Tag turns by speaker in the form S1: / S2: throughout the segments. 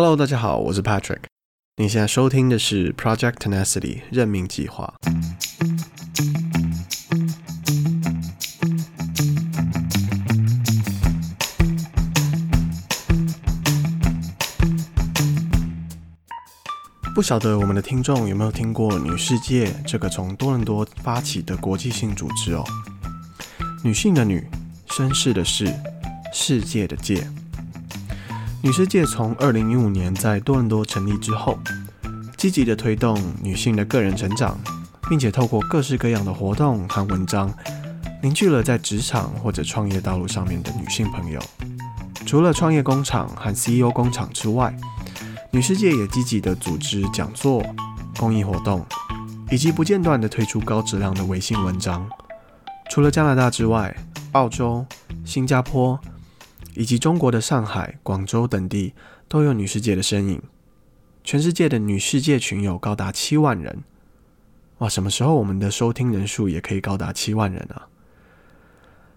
S1: Hello，大家好，我是 Patrick。你现在收听的是 Project Tenacity 任命计划。不晓得我们的听众有没有听过女世界这个从多伦多发起的国际性组织哦？女性的女，绅士的士，世界的界。女世界从二零一五年在多伦多成立之后，积极地推动女性的个人成长，并且透过各式各样的活动和文章，凝聚了在职场或者创业道路上面的女性朋友。除了创业工厂和 CEO 工厂之外，女世界也积极地组织讲座、公益活动，以及不间断地推出高质量的微信文章。除了加拿大之外，澳洲、新加坡以及中国的上海、广州等地都有女世界的身影。全世界的女世界群友高达七万人。哇，什么时候我们的收听人数也可以高达七万人啊？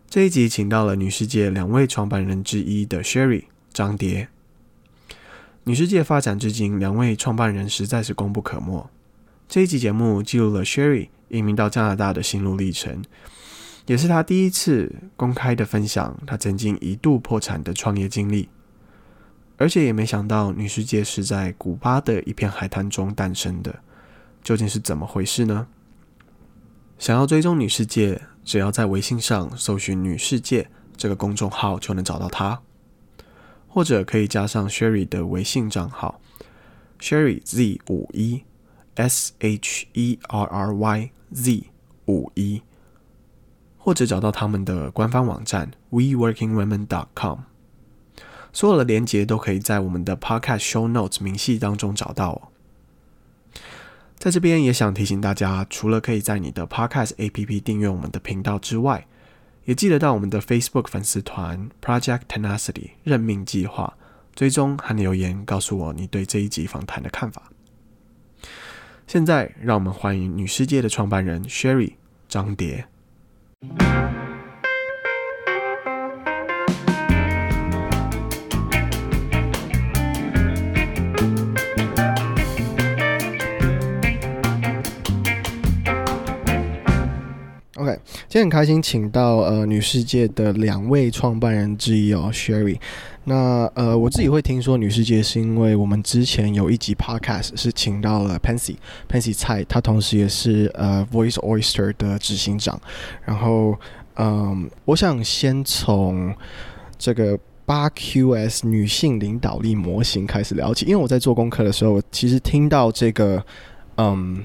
S1: 这一集请到了女世界两位创办人之一的 Sherry 张蝶。女世界发展至今，两位创办人实在是功不可没。这一集节目记录了 Sherry 移民到加拿大的心路历程。也是他第一次公开的分享他曾经一度破产的创业经历，而且也没想到女世界是在古巴的一片海滩中诞生的，究竟是怎么回事呢？想要追踪女世界，只要在微信上搜寻“女世界”这个公众号就能找到她，或者可以加上 Sherry 的微信账号 Sherry Z 五一 S H E R R Y Z 五一。或者找到他们的官方网站 weworkingwomen.com，所有的连接都可以在我们的 Podcast Show Notes 明细当中找到。在这边也想提醒大家，除了可以在你的 Podcast APP 订阅我们的频道之外，也记得到我们的 Facebook 粉丝团 Project Tenacity 任命计划追踪和留言，告诉我你对这一集访谈的看法。现在让我们欢迎女世界的创办人 Sherry 张蝶。OK，今天很开心，请到呃女世界的两位创办人之一哦，Sherry。那呃，我自己会听说女世界，是因为我们之前有一集 Podcast 是请到了 Pansy，Pansy 蔡，她同时也是呃 Voice Oyster 的执行长。然后，嗯，我想先从这个八 QS 女性领导力模型开始聊起，因为我在做功课的时候，我其实听到这个嗯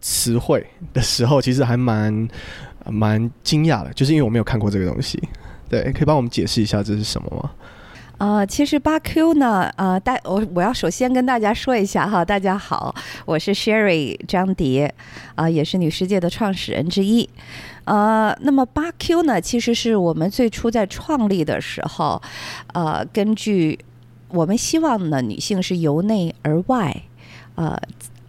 S1: 词汇的时候，其实还蛮蛮惊讶的，就是因为我没有看过这个东西。对，可以帮我们解释一下这是什么吗？
S2: 呃，其实八 Q 呢，呃，大我我要首先跟大家说一下哈，大家好，我是 Sherry 张蝶，啊、也是女世界的创始人之一。呃，那么八 Q 呢，其实是我们最初在创立的时候，呃，根据我们希望呢，女性是由内而外，呃。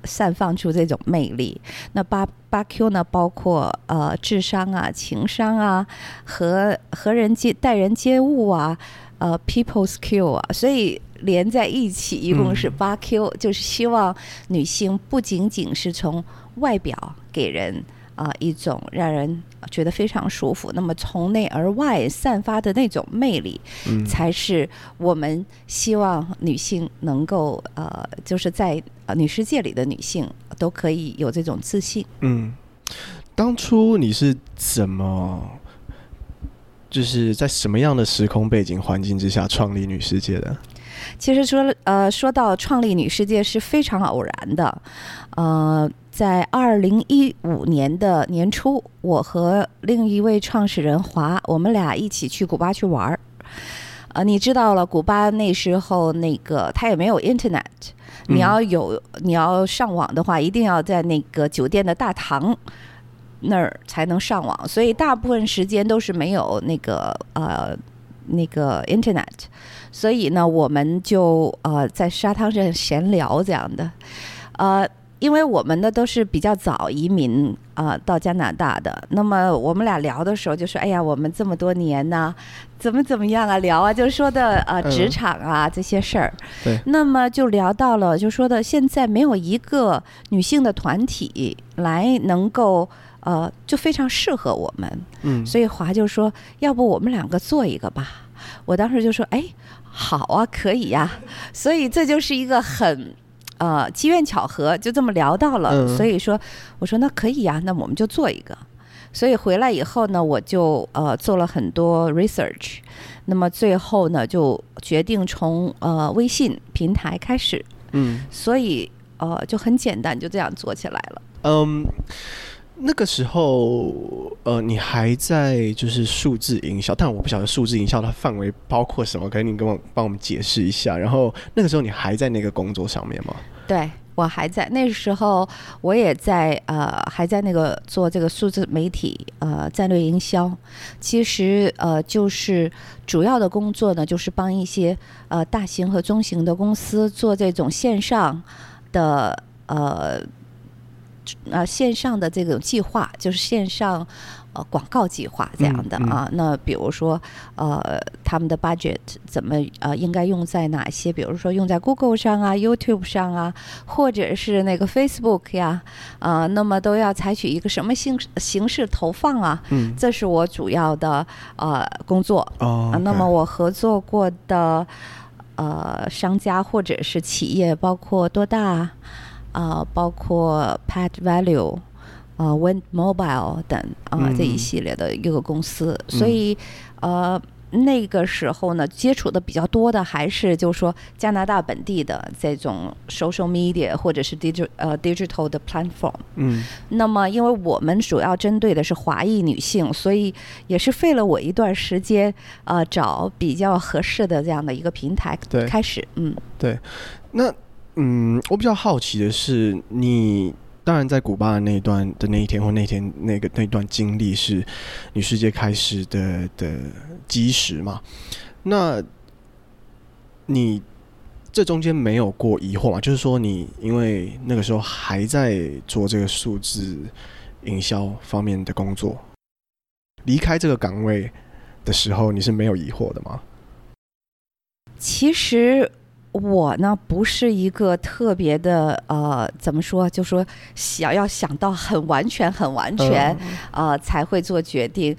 S2: 散发出这种魅力。那八八 Q 呢，包括呃智商啊、情商啊、和和人接待人接物啊、呃 People's Q 啊，所以连在一起一共是八 Q，就是希望女性不仅仅是从外表给人。啊、呃，一种让人觉得非常舒服，那么从内而外散发的那种魅力，嗯，才是我们希望女性能够呃，就是在呃女世界里的女性都可以有这种自信。
S1: 嗯，当初你是怎么，就是在什么样的时空背景环境之下创立女世界的？
S2: 其实说呃，说到创立女世界是非常偶然的，呃。在二零一五年的年初，我和另一位创始人华，我们俩一起去古巴去玩儿。呃，你知道了，古巴那时候那个他也没有 Internet，你要有你要上网的话，一定要在那个酒店的大堂那儿才能上网，所以大部分时间都是没有那个呃那个 Internet，所以呢，我们就呃在沙滩上闲聊这样的，呃。因为我们呢都是比较早移民啊、呃、到加拿大的，那么我们俩聊的时候就说：“哎呀，我们这么多年呢，怎么怎么样啊？聊啊，就说的呃职场啊、嗯、这些事儿。
S1: 对，
S2: 那么就聊到了，就说的现在没有一个女性的团体来能够呃就非常适合我们。
S1: 嗯，
S2: 所以华就说：要不我们两个做一个吧？我当时就说：哎，好啊，可以呀、啊。所以这就是一个很。呃，机缘巧合就这么聊到了，嗯、所以说我说那可以呀、啊，那我们就做一个。所以回来以后呢，我就呃做了很多 research，那么最后呢就决定从呃微信平台开始，
S1: 嗯，
S2: 所以呃就很简单，就这样做起来了。
S1: 嗯，那个时候呃你还在就是数字营销，但我不晓得数字营销它范围包括什么，可以你跟我帮我们解释一下。然后那个时候你还在那个工作上面吗？
S2: 对，我还在那时候，我也在呃，还在那个做这个数字媒体呃战略营销。其实呃，就是主要的工作呢，就是帮一些呃大型和中型的公司做这种线上的呃呃线上的这种计划，就是线上。呃，广告计划这样的啊，嗯嗯、那比如说，呃，他们的 budget 怎么呃应该用在哪些？比如说用在 Google 上啊、YouTube 上啊，或者是那个 Facebook 呀，啊、呃，那么都要采取一个什么形形式投放啊？
S1: 嗯，
S2: 这是我主要的呃工作。
S1: 哦，okay、
S2: 那么我合作过的呃商家或者是企业包括多大啊、呃，包括 Pat Value。啊、呃、Wind Mobile 等啊、呃、这一系列的一个公司，嗯、所以呃那个时候呢，接触的比较多的还是就是说加拿大本地的这种 social media 或者是 digital 呃 digital 的 platform。
S1: 嗯。
S2: 那么因为我们主要针对的是华裔女性，所以也是费了我一段时间啊、呃、找比较合适的这样的一个平台开始。嗯。
S1: 对。那嗯，我比较好奇的是你。当然，在古巴的那一段的那一天或那天那个那段经历是女世界开始的的基石嘛？那你这中间没有过疑惑吗？就是说，你因为那个时候还在做这个数字营销方面的工作，离开这个岗位的时候，你是没有疑惑的吗？
S2: 其实。我呢，不是一个特别的呃，怎么说？就说想要想到很完全、很完全，呃，才会做决定。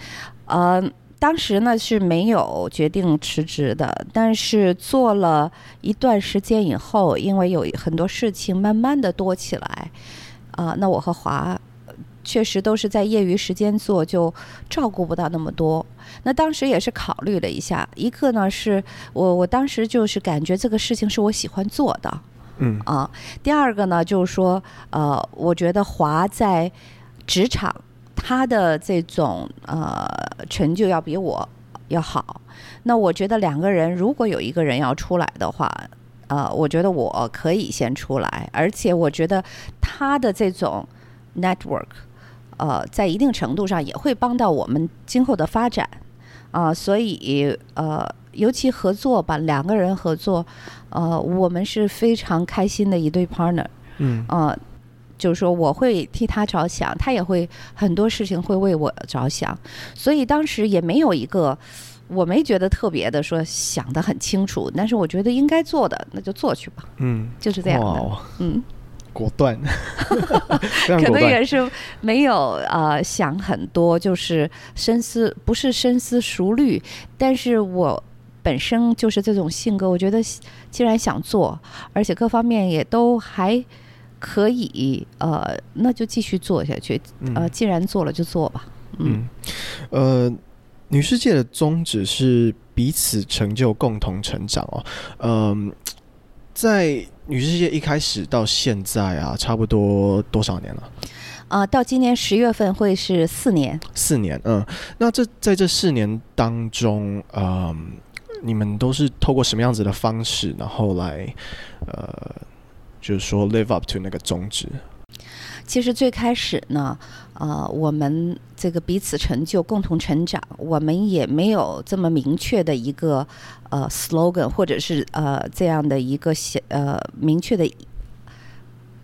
S2: 呃，当时呢是没有决定辞职的，但是做了一段时间以后，因为有很多事情慢慢的多起来，啊、呃，那我和华。确实都是在业余时间做，就照顾不到那么多。那当时也是考虑了一下，一个呢是我我当时就是感觉这个事情是我喜欢做的，
S1: 嗯
S2: 啊。第二个呢就是说，呃，我觉得华在职场他的这种呃成就要比我要好。那我觉得两个人如果有一个人要出来的话，呃，我觉得我可以先出来，而且我觉得他的这种 network。呃，在一定程度上也会帮到我们今后的发展，啊、呃，所以呃，尤其合作吧，两个人合作，呃，我们是非常开心的一对 partner，
S1: 嗯，
S2: 呃，就是说我会替他着想，他也会很多事情会为我着想，所以当时也没有一个，我没觉得特别的说想得很清楚，但是我觉得应该做的，那就做去吧，
S1: 嗯，
S2: 就是这样的，哦、嗯。
S1: 果断，
S2: 可能也是没有呃想很多，就是深思，不是深思熟虑。但是我本身就是这种性格，我觉得既然想做，而且各方面也都还可以，呃，那就继续做下去。呃，既然做了就做吧。嗯，
S1: 嗯呃，女世界的宗旨是彼此成就，共同成长哦。嗯、呃，在。女世界一开始到现在啊，差不多多少年了？
S2: 啊、呃，到今年十月份会是四年。
S1: 四年，嗯，那这在这四年当中，嗯、呃，你们都是透过什么样子的方式，然后来，呃，就是说 live up to 那个宗旨？
S2: 其实最开始呢，呃，我们这个彼此成就、共同成长，我们也没有这么明确的一个呃 slogan，或者是呃这样的一个写呃明确的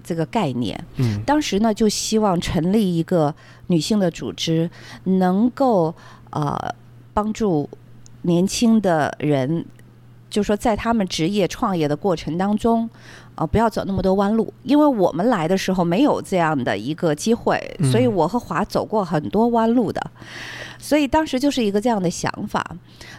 S2: 这个概念。
S1: 嗯，
S2: 当时呢就希望成立一个女性的组织，能够呃帮助年轻的人，就说在他们职业创业的过程当中。呃，不要走那么多弯路，因为我们来的时候没有这样的一个机会，所以我和华走过很多弯路的。所以当时就是一个这样的想法。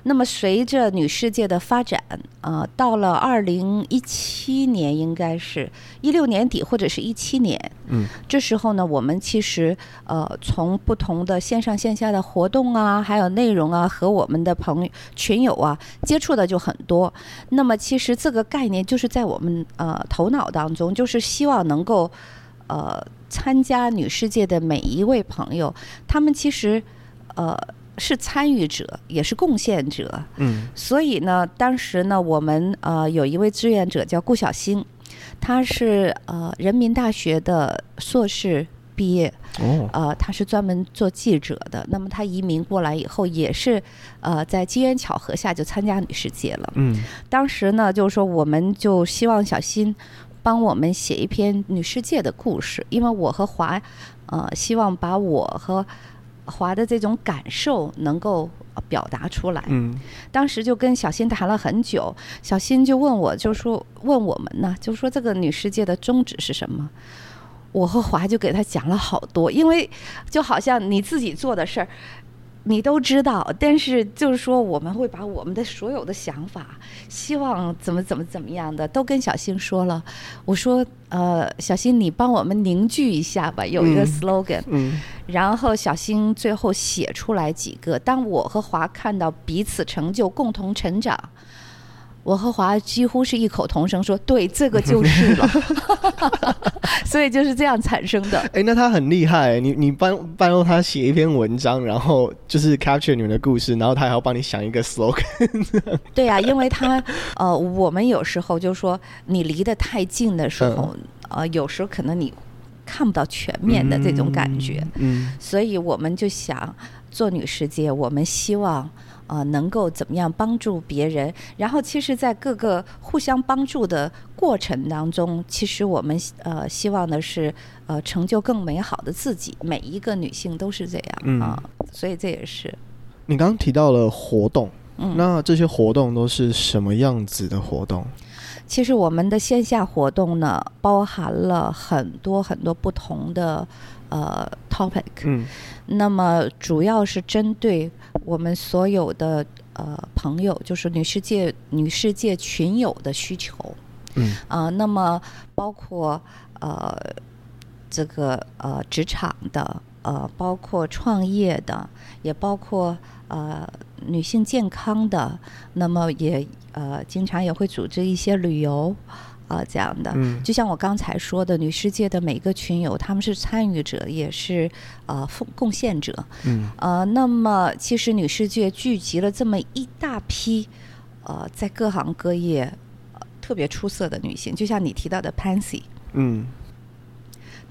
S2: 那么随着女世界的发展，呃，到了二零一七年，应该是一六年底或者是一七年，
S1: 嗯，
S2: 这时候呢，我们其实呃从不同的线上线下的活动啊，还有内容啊，和我们的朋友群友啊接触的就很多。那么其实这个概念就是在我们呃头脑当中，就是希望能够呃参加女世界的每一位朋友，他们其实。呃，是参与者，也是贡献者。
S1: 嗯，
S2: 所以呢，当时呢，我们呃有一位志愿者叫顾小新，他是呃人民大学的硕士毕业。
S1: 哦，
S2: 呃，他是专门做记者的。那么他移民过来以后，也是呃在机缘巧合下就参加女世界了。
S1: 嗯，
S2: 当时呢，就是说我们就希望小新帮我们写一篇女世界的故事，因为我和华呃希望把我和华的这种感受能够表达出来。
S1: 嗯，
S2: 当时就跟小新谈了很久，小新就问我，就说问我们呢，就说这个女世界的宗旨是什么？我和华就给他讲了好多，因为就好像你自己做的事儿。你都知道，但是就是说，我们会把我们的所有的想法，希望怎么怎么怎么样的，都跟小新说了。我说，呃，小新，你帮我们凝聚一下吧，有一个 slogan。
S1: 嗯。嗯。
S2: 然后小新最后写出来几个，当我和华看到彼此成就，共同成长。我和华几乎是异口同声说：“对，这个就是了。”所以就是这样产生的。
S1: 哎，那他很厉害，你你帮帮助他写一篇文章，然后就是 capture 你们的故事，然后他还要帮你想一个 slogan。
S2: 对呀、啊，因为他呃，我们有时候就说你离得太近的时候，嗯、呃，有时候可能你看不到全面的这种感觉。
S1: 嗯。嗯，
S2: 所以我们就想做女世界，我们希望。呃，能够怎么样帮助别人？然后，其实，在各个互相帮助的过程当中，其实我们呃希望的是呃成就更美好的自己。每一个女性都是这样啊、呃，所以这也是。
S1: 你刚刚提到了活动，
S2: 嗯，
S1: 那这些活动都是什么样子的活动？
S2: 其实我们的线下活动呢，包含了很多很多不同的呃 topic，
S1: 嗯，
S2: 那么主要是针对。我们所有的呃朋友，就是女世界女世界群友的需求，
S1: 嗯
S2: 啊、呃，那么包括呃这个呃职场的，呃包括创业的，也包括呃女性健康的，那么也呃经常也会组织一些旅游。啊、呃，这样的，就像我刚才说的，女世界的每个群友，他们是参与者，也是呃奉贡献者。
S1: 嗯，
S2: 呃，那么其实女世界聚集了这么一大批，呃，在各行各业、呃、特别出色的女性，就像你提到的 Pansy，
S1: 嗯，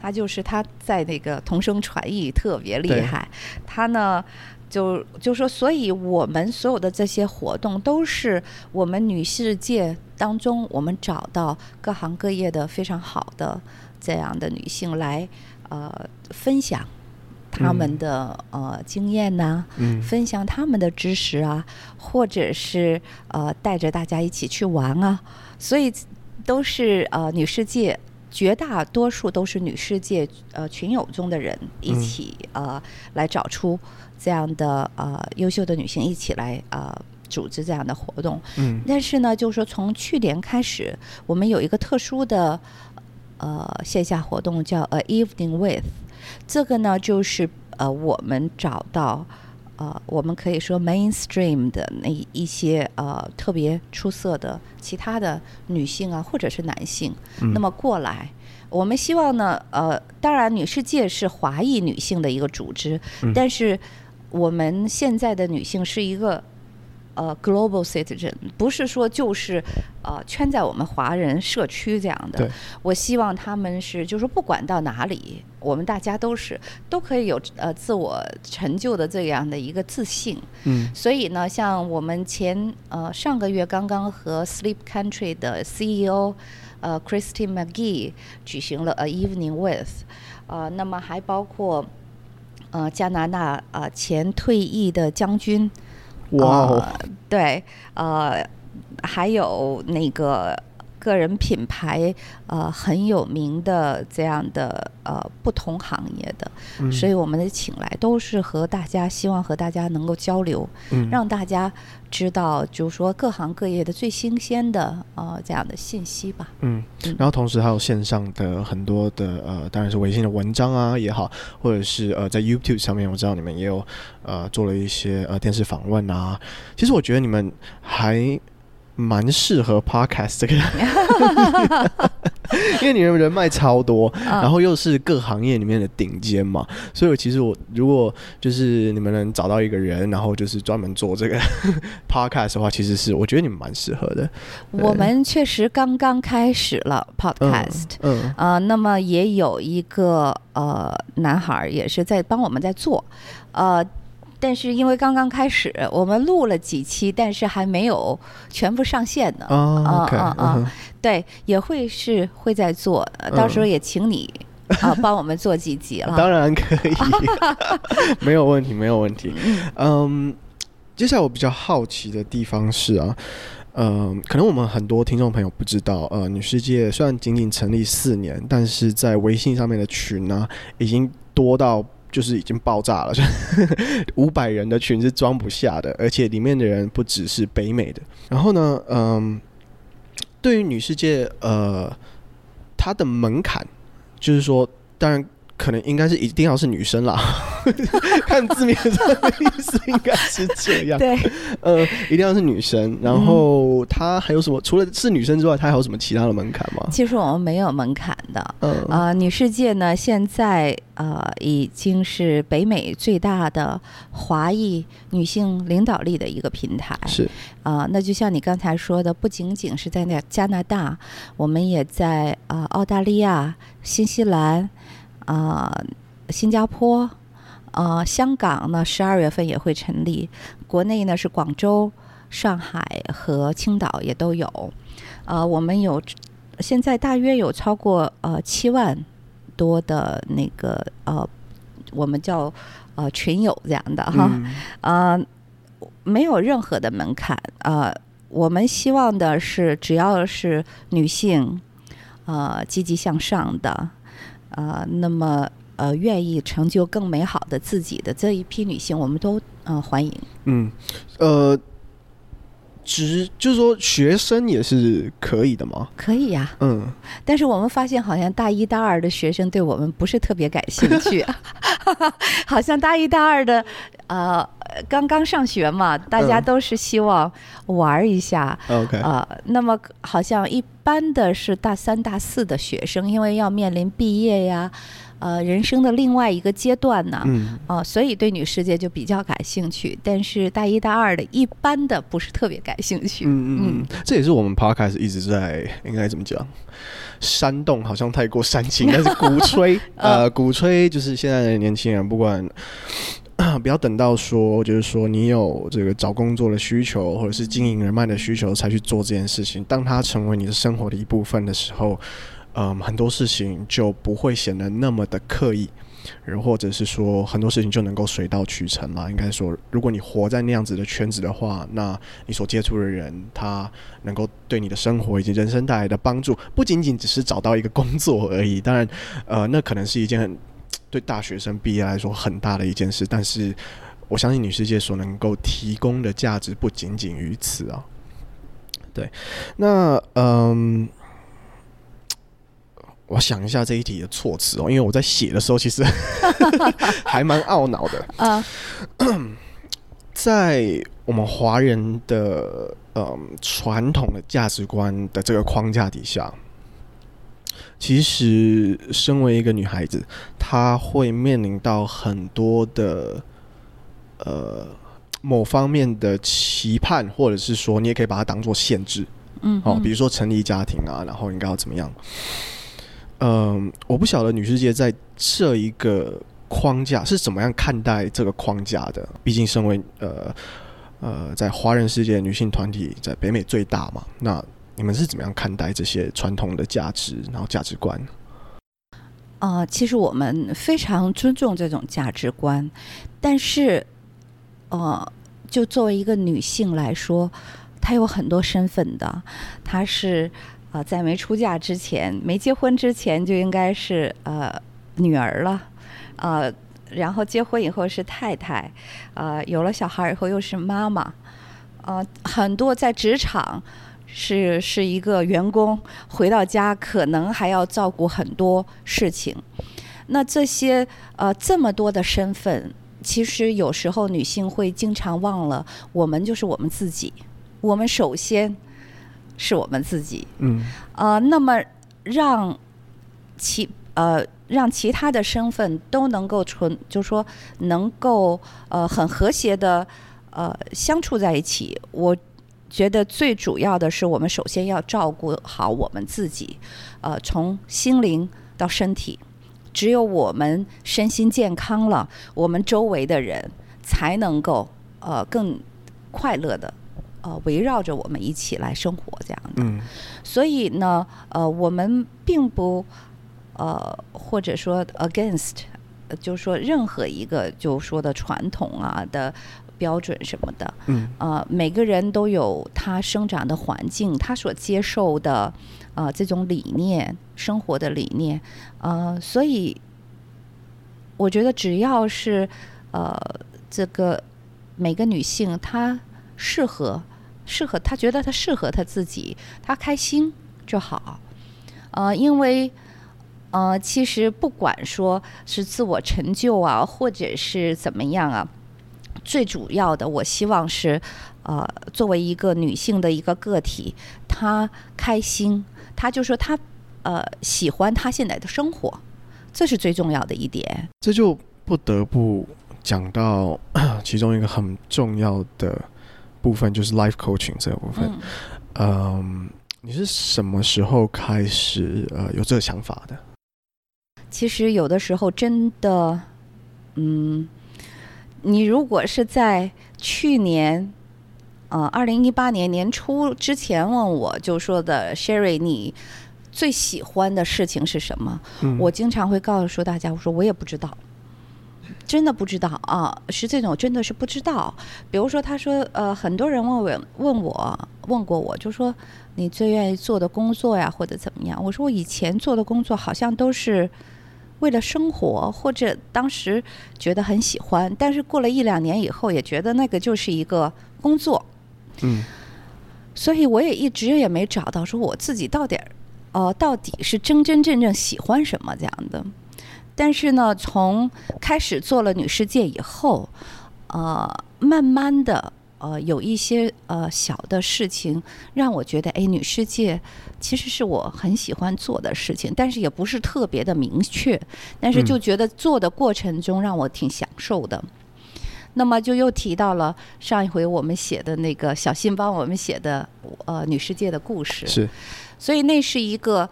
S2: 她就是她在那个同声传译特别厉害，她呢。就就说，所以我们所有的这些活动都是我们女世界当中，我们找到各行各业的非常好的这样的女性来呃分享他们的、嗯、呃经验呐、啊，
S1: 嗯，
S2: 分享他们的知识啊，或者是呃带着大家一起去玩啊，所以都是呃女世界绝大多数都是女世界呃群友中的人一起、嗯、呃来找出。这样的呃优秀的女性一起来呃组织这样的活动，
S1: 嗯，
S2: 但是呢，就是说从去年开始，我们有一个特殊的呃线下活动叫 A Evening With，这个呢就是呃我们找到呃我们可以说 mainstream 的那一些呃特别出色的其他的女性啊或者是男性，
S1: 嗯，
S2: 那么过来。我们希望呢呃当然女世界是华裔女性的一个组织，
S1: 嗯，
S2: 但是。我们现在的女性是一个呃 global citizen，不是说就是呃圈在我们华人社区这样的。
S1: 对。
S2: 我希望他们是，就是不管到哪里，我们大家都是都可以有呃自我成就的这样的一个自信。
S1: 嗯。
S2: 所以呢，像我们前呃上个月刚刚和 Sleep Country 的 CEO。呃 Christine McGee 举行了 A Evening With，呃，那么还包括呃加拿大呃前退役的将军，
S1: 哇、wow.
S2: 呃，对，呃，还有那个。个人品牌，呃，很有名的这样的呃不同行业的，嗯，所以我们的请来都是和大家希望和大家能够交流，嗯，让大家知道，就是说各行各业的最新鲜的呃这样的信息吧。
S1: 嗯，然后同时还有线上的很多的呃，当然是微信的文章啊也好，或者是呃在 YouTube 上面，我知道你们也有呃做了一些呃电视访问啊。其实我觉得你们还。蛮适合 podcast 这个，因为你们人脉超多，然后又是各行业里面的顶尖嘛，所以其实我如果就是你们能找到一个人，然后就是专门做这个 podcast 的话，其实是我觉得你们蛮适合的。
S2: 我们确实刚刚开始了 podcast，嗯，呃，那么也有一个呃男孩也是在帮我们在做，呃。但是因为刚刚开始，我们录了几期，但是还没有全部上线呢。啊啊啊！对，也会是会在做，到时候也请你啊帮我们做几集了。
S1: 当然可以，没有问题，没有问题。嗯，接下来我比较好奇的地方是啊，嗯，可能我们很多听众朋友不知道，呃，女世界虽然仅仅成立四年，但是在微信上面的群呢，已经多到。就是已经爆炸了，五百人的群是装不下的，而且里面的人不只是北美的。然后呢，嗯，对于女世界，呃，它的门槛就是说，当然。可能应该是一定要是女生啦，看字面上的意思应该是这样。
S2: 对，
S1: 呃，一定要是女生。然后她还有什么？除了是女生之外，她还有什么其他的门槛吗？
S2: 其实我们没有门槛的。嗯啊、呃，女世界呢，现在呃已经是北美最大的华裔女性领导力的一个平台。
S1: 是
S2: 啊、呃，那就像你刚才说的，不仅仅是在那加拿大，我们也在啊、呃、澳大利亚、新西兰。啊、呃，新加坡，啊、呃，香港呢，十二月份也会成立。国内呢是广州、上海和青岛也都有。呃，我们有现在大约有超过呃七万多的那个呃，我们叫呃群友这样的哈。啊、嗯呃，没有任何的门槛。呃，我们希望的是，只要是女性，呃，积极向上的。啊，那么呃，愿意成就更美好的自己的这一批女性，我们都呃欢迎。
S1: 嗯，呃，只就是说学生也是可以的吗？
S2: 可以呀、啊。
S1: 嗯，
S2: 但是我们发现好像大一大二的学生对我们不是特别感兴趣，好像大一大二的呃刚刚上学嘛，大家都是希望玩一下。
S1: OK、嗯、
S2: 呃，那么好像一。般的是大三、大四的学生，因为要面临毕业呀，呃，人生的另外一个阶段呢，嗯，哦、呃，所以对女世界就比较感兴趣。但是大一、大二的，一般的不是特别感兴趣。嗯嗯嗯，
S1: 这也是我们 Podcast 一直在应该怎么讲？煽动好像太过煽情，但是鼓吹，呃，鼓吹就是现在的年轻人不管。不要等到说，就是说你有这个找工作的需求，或者是经营人脉的需求，才去做这件事情。当它成为你的生活的一部分的时候，嗯，很多事情就不会显得那么的刻意，或者是说很多事情就能够水到渠成了。应该说，如果你活在那样子的圈子的话，那你所接触的人，他能够对你的生活以及人生带来的帮助，不仅仅只是找到一个工作而已。当然，呃，那可能是一件很。对大学生毕业来说很大的一件事，但是我相信女世界所能够提供的价值不仅仅于此啊。对，那嗯，我想一下这一题的措辞哦，因为我在写的时候其实 还蛮懊恼的啊。在我们华人的嗯传统的价值观的这个框架底下。其实，身为一个女孩子，她会面临到很多的呃某方面的期盼，或者是说，你也可以把它当做限制，嗯，哦，比如说成立家庭啊，然后应该要怎么样？嗯，我不晓得女世界在这一个框架是怎么样看待这个框架的。毕竟，身为呃呃在华人世界女性团体在北美最大嘛，那。你们是怎么样看待这些传统的价值，然后价值观？
S2: 啊、呃，其实我们非常尊重这种价值观，但是，呃，就作为一个女性来说，她有很多身份的。她是啊、在没出嫁之前，没结婚之前就应该是呃女儿了，呃，然后结婚以后是太太，呃，有了小孩以后又是妈妈，呃，很多在职场。是是一个员工回到家，可能还要照顾很多事情。那这些呃这么多的身份，其实有时候女性会经常忘了，我们就是我们自己。我们首先是我们自己。
S1: 嗯。
S2: 呃，那么让其呃让其他的身份都能够存，就是说能够呃很和谐的呃相处在一起，我。觉得最主要的是，我们首先要照顾好我们自己，呃，从心灵到身体，只有我们身心健康了，我们周围的人才能够呃更快乐的呃围绕着我们一起来生活这样的。
S1: 嗯。
S2: 所以呢，呃，我们并不呃或者说 against，就是说任何一个就说的传统啊的。标准什么的，
S1: 嗯，
S2: 呃，每个人都有他生长的环境，他所接受的，呃，这种理念，生活的理念，呃，所以我觉得只要是呃，这个每个女性她适合，适合他觉得他适合他自己，他开心就好，呃，因为呃，其实不管说是自我成就啊，或者是怎么样啊。最主要的，我希望是，呃，作为一个女性的一个个体，她开心，她就说她，呃，喜欢她现在的生活，这是最重要的一点。
S1: 这就不得不讲到 其中一个很重要的部分，就是 life coaching 这个部分。嗯，呃，你是什么时候开始呃有这个想法的？
S2: 其实有的时候真的，嗯。你如果是在去年，呃，二零一八年年初之前问我就说的，Sherry，你最喜欢的事情是什么？
S1: 嗯。
S2: 我经常会告诉说大家，我说我也不知道，真的不知道啊，是这种真的是不知道。比如说，他说，呃，很多人问我问我问过我，就说你最愿意做的工作呀，或者怎么样？我说我以前做的工作好像都是。为了生活，或者当时觉得很喜欢，但是过了一两年以后，也觉得那个就是一个工作。
S1: 嗯，
S2: 所以我也一直也没找到说我自己到底，呃，到底是真真正正喜欢什么这样的。但是呢，从开始做了女世界以后，呃，慢慢的。呃，有一些呃小的事情让我觉得，哎，女世界其实是我很喜欢做的事情，但是也不是特别的明确，但是就觉得做的过程中让我挺享受的。嗯、那么就又提到了上一回我们写的那个小新帮我们写的呃女世界的故事，
S1: 是，
S2: 所以那是一个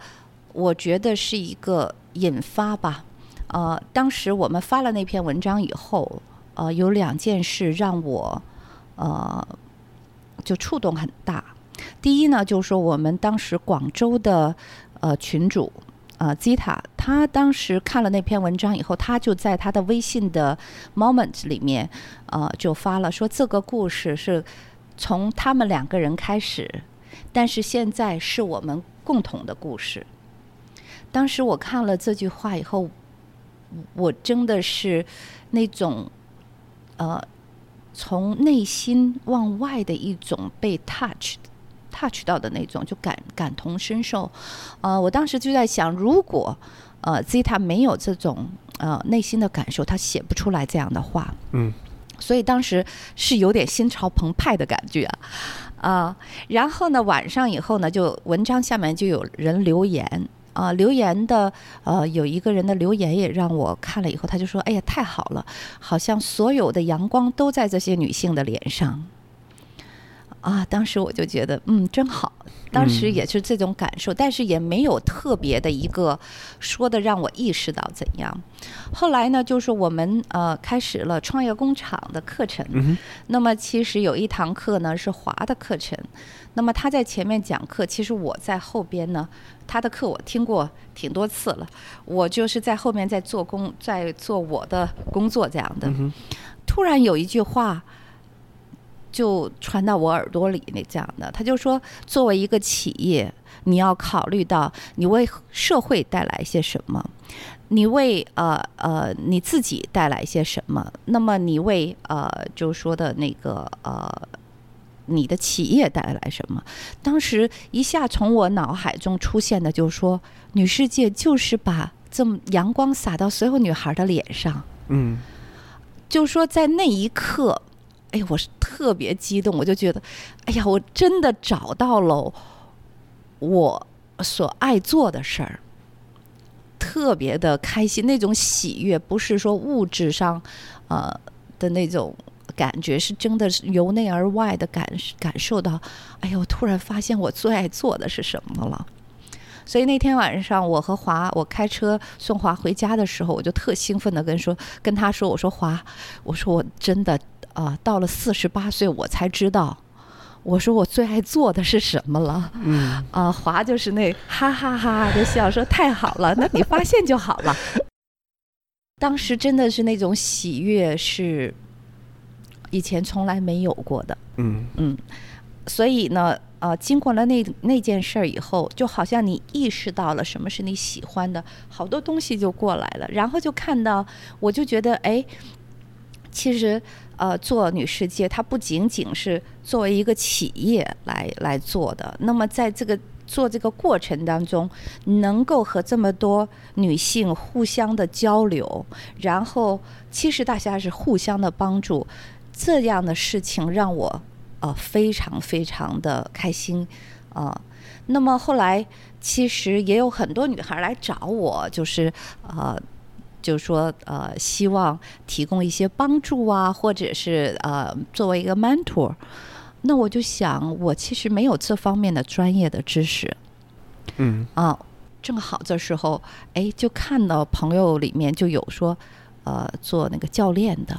S2: 我觉得是一个引发吧。呃，当时我们发了那篇文章以后，呃，有两件事让我。呃，就触动很大。第一呢，就是说我们当时广州的呃群主呃 Zita，他当时看了那篇文章以后，他就在他的微信的 Moment 里面呃就发了说，这个故事是从他们两个人开始，但是现在是我们共同的故事。当时我看了这句话以后，我真的是那种呃。从内心往外的一种被 touch touch 到的那种，就感感同身受。呃，我当时就在想，如果呃 Zeta 没有这种呃内心的感受，他写不出来这样的话。
S1: 嗯，
S2: 所以当时是有点心潮澎湃的感觉啊。啊、呃，然后呢，晚上以后呢，就文章下面就有人留言。啊、留言的呃，有一个人的留言也让我看了以后，他就说：“哎呀，太好了，好像所有的阳光都在这些女性的脸上。”啊，当时我就觉得，嗯，真好。当时也是这种感受，嗯、但是也没有特别的一个说的让我意识到怎样。后来呢，就是我们呃开始了创业工厂的课程。嗯、那么其实有一堂课呢是华的课程，那么他在前面讲课，其实我在后边呢，他的课我听过挺多次了。我就是在后面在做工，在做我的工作这样的。嗯、突然有一句话。就传到我耳朵里，那这样的，他就说，作为一个企业，你要考虑到你为社会带来一些什么，你为呃呃你自己带来一些什么，那么你为呃就说的那个呃你的企业带来什么？当时一下从我脑海中出现的就是说，女世界就是把这么阳光洒到所有女孩的脸上，嗯，就是说在那一刻。哎，我是特别激动，我就觉得，哎呀，我真的找到了我所爱做的事儿，特别的开心，那种喜悦不是说物质上，呃的那种感觉，是真的是由内而外的感感受到，哎呀，我突然发现我最爱做的是什么了。所以那天晚上，我和华，我开车送华回家的时候，我就特兴奋的跟说，跟他说，我说华，我说我真的。啊，到了四十八岁，我才知道，我说我最爱做的是什么了。嗯，啊，华就是那哈哈哈哈的笑，说太好了，那你发现就好了。当时真的是那种喜悦，是以前从来没有过的。嗯嗯，所以呢，呃，经过了那那件事儿以后，就好像你意识到了什么是你喜欢的，好多东西就过来了，然后就看到，我就觉得，哎，其实。呃，做女世界，它不仅仅是作为一个企业来来做的。那么，在这个做这个过程当中，能够和这么多女性互相的交流，然后其实大家是互相的帮助，这样的事情让我呃非常非常的开心啊、呃。那么后来，其实也有很多女孩来找我，就是呃。就是说，呃，希望提供一些帮助啊，或者是呃，作为一个 mentor，那我就想，我其实没有这方面的专业的知识，嗯，啊，正好这时候，哎，就看到朋友里面就有说，呃，做那个教练的，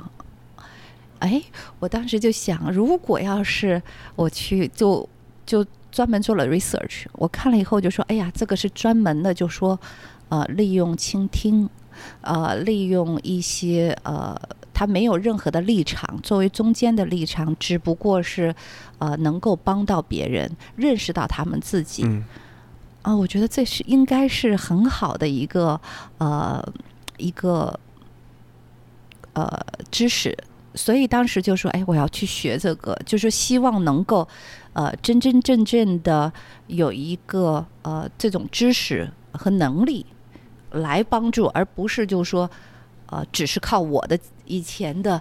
S2: 哎，我当时就想，如果要是我去，就就专门做了 research，我看了以后就说，哎呀，这个是专门的，就说，呃，利用倾听。呃，利用一些呃，他没有任何的立场，作为中间的立场，只不过是呃，能够帮到别人，认识到他们自己。嗯。啊，我觉得这是应该是很好的一个呃一个呃知识，所以当时就说，哎，我要去学这个，就是希望能够呃真真正正的有一个呃这种知识和能力。来帮助，而不是就是说，呃，只是靠我的以前的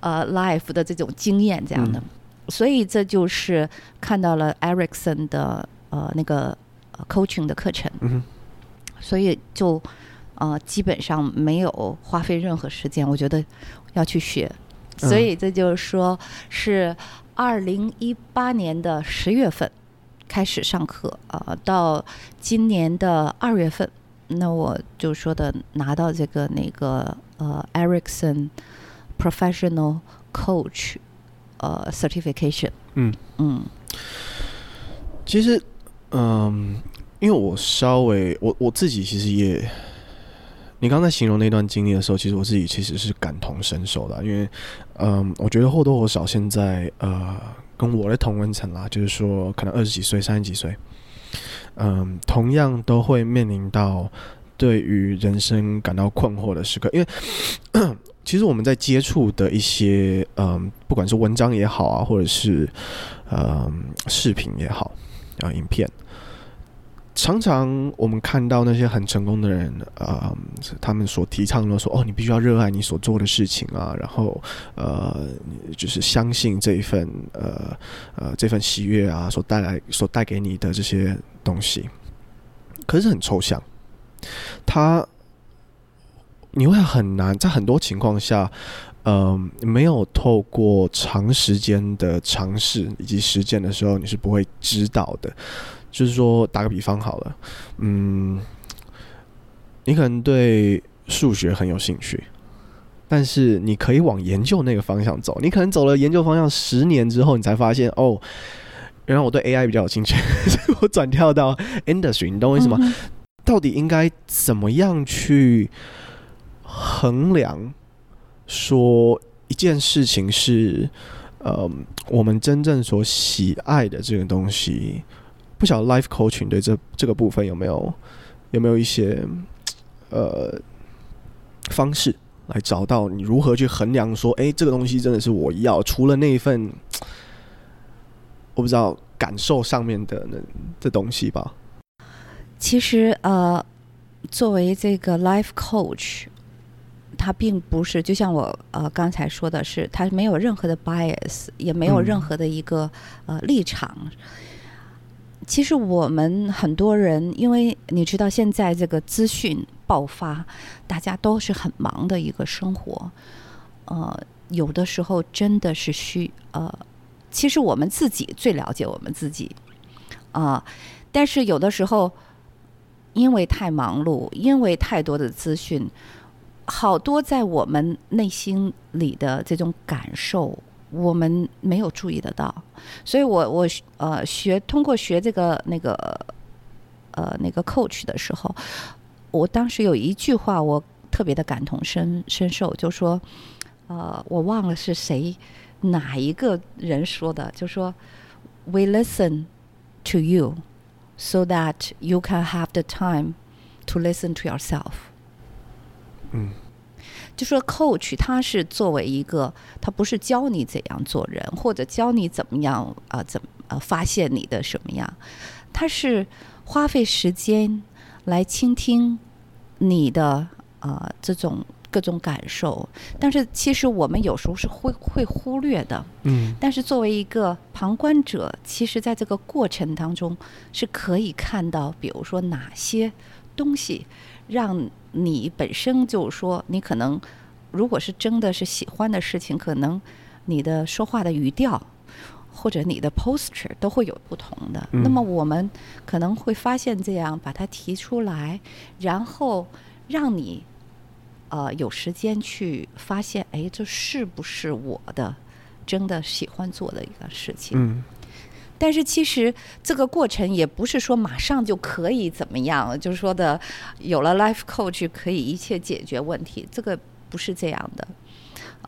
S2: 呃 life 的这种经验这样的，嗯、所以这就是看到了 Ericsson 的呃那个 coaching 的课程，嗯、所以就呃基本上没有花费任何时间，我觉得要去学，所以这就是说是二零一八年的十月份开始上课啊、呃，到今年的二月份。那我就说的拿到这个那个呃 Ericsson Professional Coach 呃 Certification。嗯嗯，
S1: 其实嗯，因为我稍微我我自己其实也，你刚才形容那段经历的时候，其实我自己其实是感同身受的，因为嗯，我觉得或多或少现在呃跟我的同温层啦，就是说可能二十几岁、三十几岁。嗯，同样都会面临到对于人生感到困惑的时刻，因为 其实我们在接触的一些嗯，不管是文章也好啊，或者是嗯视频也好啊，影片，常常我们看到那些很成功的人，嗯，他们所提倡的说，哦，你必须要热爱你所做的事情啊，然后呃，就是相信这一份呃呃这份喜悦啊，所带来所带给你的这些。东西，可是很抽象，他你会很难在很多情况下，呃，没有透过长时间的尝试以及实践的时候，你是不会知道的。就是说，打个比方好了，嗯，你可能对数学很有兴趣，但是你可以往研究那个方向走。你可能走了研究方向十年之后，你才发现哦，原来我对 AI 比较有兴趣，所以我转跳到 industry。你懂我意思吗？嗯、到底应该怎么样去衡量，说一件事情是呃我们真正所喜爱的这个东西？不晓得 life coaching 对这这个部分有没有有没有一些呃方式来找到你如何去衡量说，哎，这个东西真的是我要，除了那一份我不知道感受上面的那这东西吧。
S2: 其实呃，作为这个 life coach，他并不是就像我呃刚才说的是，他没有任何的 bias，也没有任何的一个、嗯、呃立场。其实我们很多人，因为你知道现在这个资讯爆发，大家都是很忙的一个生活，呃，有的时候真的是需呃，其实我们自己最了解我们自己啊，但是有的时候因为太忙碌，因为太多的资讯，好多在我们内心里的这种感受。我们没有注意得到，所以我我呃学通过学这个那个呃那个 coach 的时候，我当时有一句话我特别的感同身身受，就说呃我忘了是谁哪一个人说的，就说 We listen to you so that you can have the time to listen to yourself。嗯。就说 coach 他是作为一个，他不是教你怎样做人，或者教你怎么样啊、呃，怎么呃发现你的什么样，他是花费时间来倾听你的呃这种各种感受。但是其实我们有时候是会会忽略的，嗯。但是作为一个旁观者，其实在这个过程当中是可以看到，比如说哪些东西让。你本身就是说，你可能如果是真的是喜欢的事情，可能你的说话的语调或者你的 posture 都会有不同的。嗯。那么我们可能会发现这样，把它提出来，然后让你呃有时间去发现，哎，这是不是我的真的喜欢做的一个事情？嗯。但是其实这个过程也不是说马上就可以怎么样，就是说的有了 life coach 可以一切解决问题，这个不是这样的。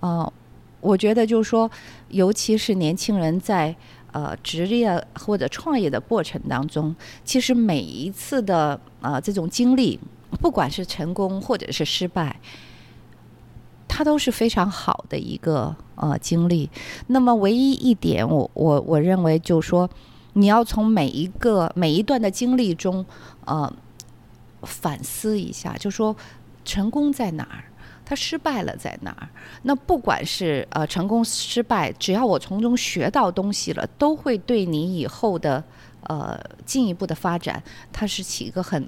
S2: 呃，我觉得就是说，尤其是年轻人在呃职业或者创业的过程当中，其实每一次的呃这种经历，不管是成功或者是失败。它都是非常好的一个呃经历。那么唯一一点我，我我我认为就是说，你要从每一个每一段的经历中，呃，反思一下，就是说成功在哪儿，他失败了在哪儿。那不管是呃成功失败，只要我从中学到东西了，都会对你以后的呃进一步的发展，它是起一个很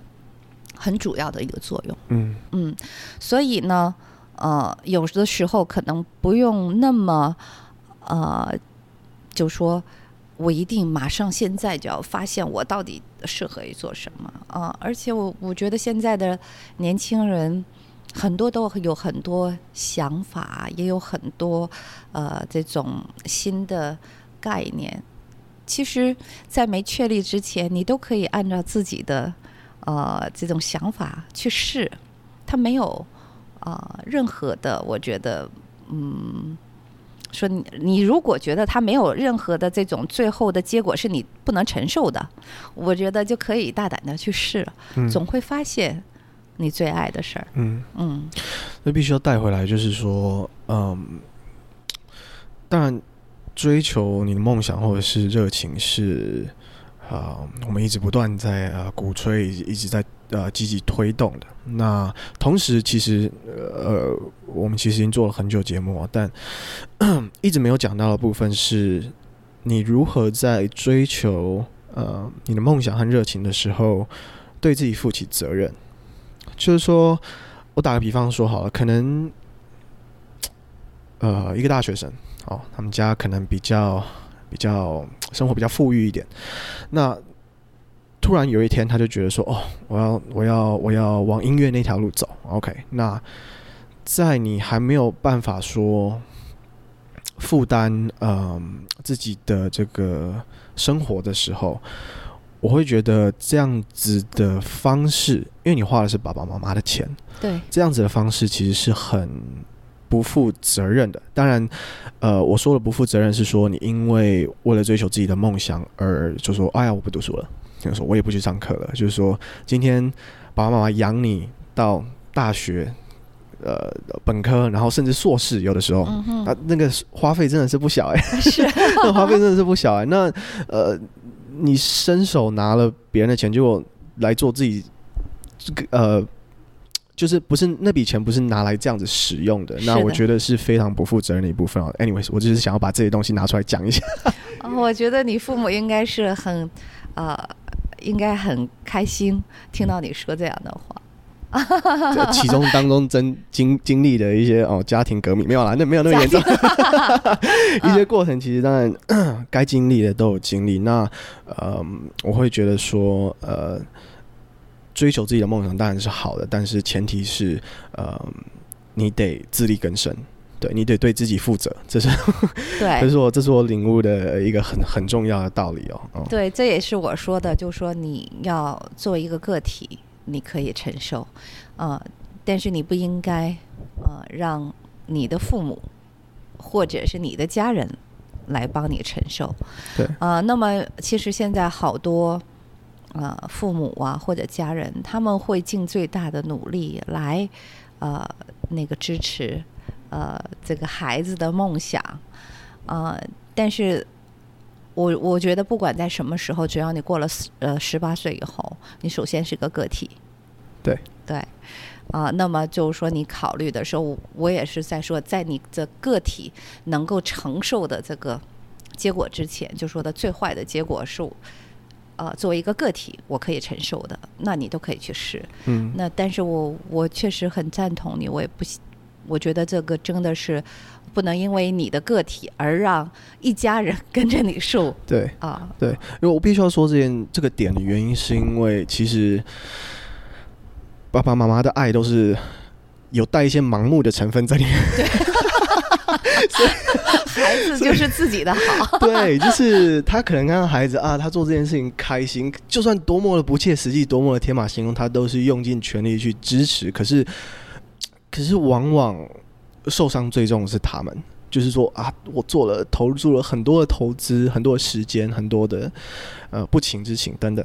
S2: 很主要的一个作用。嗯嗯，所以呢。呃，有的时候可能不用那么，呃，就说我一定马上现在就要发现我到底适合于做什么啊，而且我我觉得现在的年轻人很多都有很多想法，也有很多呃这种新的概念。其实，在没确立之前，你都可以按照自己的呃这种想法去试，他没有。啊、呃，任何的，我觉得，嗯，说你你如果觉得他没有任何的这种最后的结果是你不能承受的，我觉得就可以大胆的去试，嗯，总会发现你最爱的事儿。嗯嗯，
S1: 那必须要带回来，就是说，嗯，当然追求你的梦想或者是热情是。啊、我们一直不断在呃鼓吹，一直在呃积极推动的。那同时，其实呃，我们其实已经做了很久节目，但一直没有讲到的部分是，你如何在追求呃你的梦想和热情的时候，对自己负起责任。就是说，我打个比方说好了，可能呃一个大学生哦，他们家可能比较比较生活比较富裕一点，那突然有一天他就觉得说哦，我要我要我要往音乐那条路走，OK，那在你还没有办法说。负担嗯自己的这个生活的时候，我会觉得这样子的方式，因为你花的是爸爸妈妈的钱，
S2: 对，
S1: 这样子的方式其实是很不负责任的。当然，呃，我说的不负责任是说，你因为为了追求自己的梦想而就说，哎呀，我不读书了，就说我也不去上课了，就是说，今天爸爸妈妈养你到大学。呃，本科，然后甚至硕士，有的时候，啊、嗯，那个花费真的是不小哎，
S2: 是，
S1: 那花费真的是不小哎。那呃，你伸手拿了别人的钱，结果来做自己，这个呃，就是不是那笔钱不是拿来这样子使用的，那我觉得是非常不负责任的一部分哦。Anyways，我只是想要把这些东西拿出来讲一下。
S2: 我觉得你父母应该是很呃，应该很开心听到你说这样的话。
S1: 这其中当中真经 经历的一些哦家庭革命没有啦，那没有那么严重。一些过程其实当然 该经历的都有经历。那呃，我会觉得说呃，追求自己的梦想当然是好的，但是前提是呃，你得自力更生，对你得对自己负责。这是对，这是我这是我领悟的一个很很重要的道理哦。哦
S2: 对，这也是我说的，就是说你要做一个个体。你可以承受，呃，但是你不应该，呃，让你的父母或者是你的家人来帮你承受。
S1: 对。
S2: 呃，那么其实现在好多，呃，父母啊或者家人，他们会尽最大的努力来，呃，那个支持，呃，这个孩子的梦想，呃，但是。我我觉得不管在什么时候，只要你过了呃十八岁以后，你首先是个个体。
S1: 对
S2: 对，啊、呃，那么就是说你考虑的时候，我也是在说，在你的个体能够承受的这个结果之前，就说的最坏的结果是，呃，作为一个个体我可以承受的，那你都可以去试。
S1: 嗯。
S2: 那但是我我确实很赞同你，我也不，我觉得这个真的是。不能因为你的个体而让一家人跟着你受。
S1: 对
S2: 啊，
S1: 对，因为我必须要说这件这个点的原因，是因为其实爸爸妈妈的爱都是有带一些盲目的成分在里面。
S2: 孩子就是自己的好。
S1: 对，就是他可能看到孩子啊，他做这件事情开心，就算多么的不切实际，多么的天马行空，他都是用尽全力去支持。可是，可是往往。受伤最重的是他们，就是说啊，我做了投入了很多的投资，很多的时间，很多的呃不情之请等等，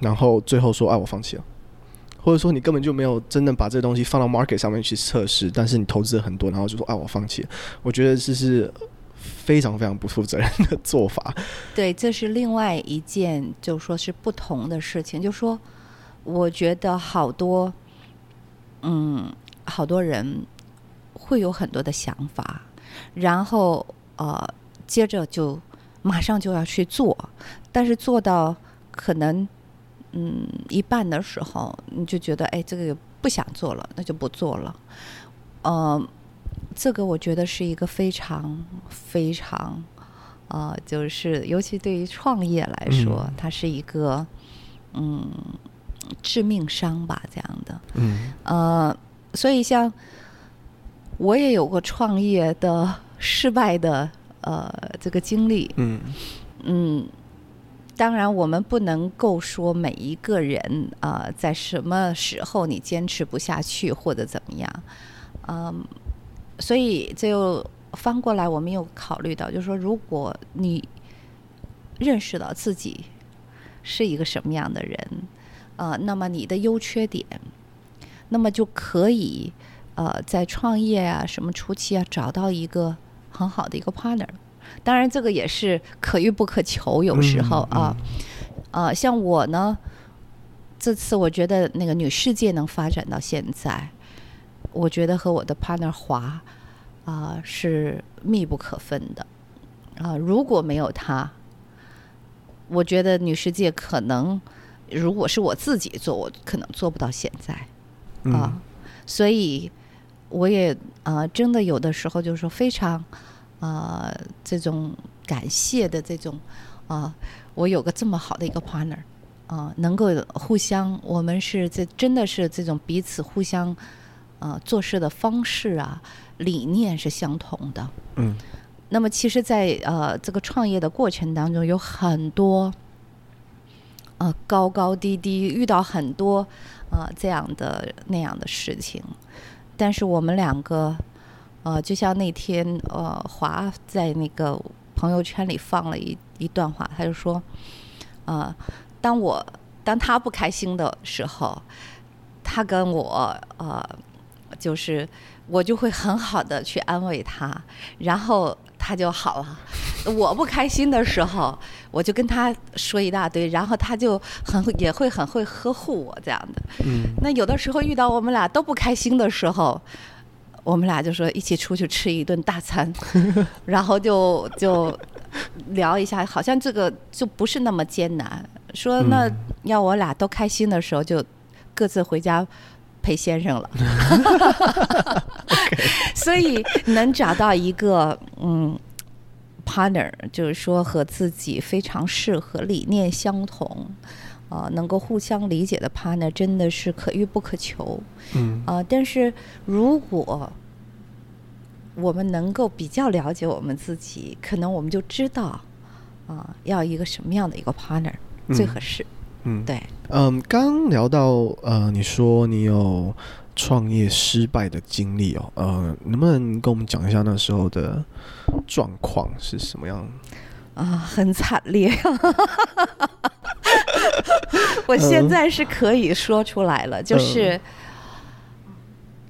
S1: 然后最后说，哎、啊，我放弃了，或者说你根本就没有真的把这个东西放到 market 上面去测试，但是你投资了很多，然后就说，啊，我放弃了。我觉得这是非常非常不负责任的做法。
S2: 对，这是另外一件，就说是不同的事情。就说我觉得好多，嗯，好多人。会有很多的想法，然后呃，接着就马上就要去做，但是做到可能嗯一半的时候，你就觉得哎，这个不想做了，那就不做了。呃，这个我觉得是一个非常非常呃，就是尤其对于创业来说，嗯、它是一个嗯致命伤吧，这样的。
S1: 嗯。
S2: 呃，所以像。我也有过创业的失败的呃这个经历，
S1: 嗯
S2: 嗯，当然我们不能够说每一个人啊、在什么时候你坚持不下去或者怎么样，嗯、所以就翻过来我们有考虑到，就是说如果你认识到自己是一个什么样的人，呃，那么你的优缺点，那么就可以。呃，在创业啊，什么初期啊，找到一个很好的一个 partner，当然这个也是可遇不可求，有时候啊，啊、呃，像我呢，这次我觉得那个女世界能发展到现在，我觉得和我的 partner 华啊、呃、是密不可分的。啊、呃，如果没有他，我觉得女世界可能如果是我自己做，我可能做不到现在。啊，所以。我也啊真的有的时候就是说非常呃这种感谢的这种啊、呃，我有个这么好的一个 partner 啊、呃，能够互相，我们是这真的是这种彼此互相呃做事的方式啊，理念是相同的。
S1: 嗯。
S2: 那么其实在，在呃这个创业的过程当中，有很多呃高高低低，遇到很多呃这样的那样的事情。但是我们两个，呃，就像那天呃华在那个朋友圈里放了一一段话，他就说，呃，当我当他不开心的时候，他跟我呃就是我就会很好的去安慰他，然后。他就好了。我不开心的时候，我就跟他说一大堆，然后他就很也会很会呵护我这样的。
S1: 嗯。
S2: 那有的时候遇到我们俩都不开心的时候，我们俩就说一起出去吃一顿大餐，然后就就聊一下，好像这个就不是那么艰难。说那要我俩都开心的时候，就各自回家。陪先生了，所以能找到一个嗯 partner，就是说和自己非常适合、理念相同，啊、呃，能够互相理解的 partner，真的是可遇不可求。嗯啊、呃，但是如果我们能够比较了解我们自己，可能我们就知道啊、呃，要一个什么样的一个 partner 最合适。嗯
S1: 嗯，
S2: 对，
S1: 嗯，刚聊到呃，你说你有创业失败的经历哦，呃，能不能跟我们讲一下那时候的状况是什么样？
S2: 啊，很惨烈，我现在是可以说出来了，嗯、就是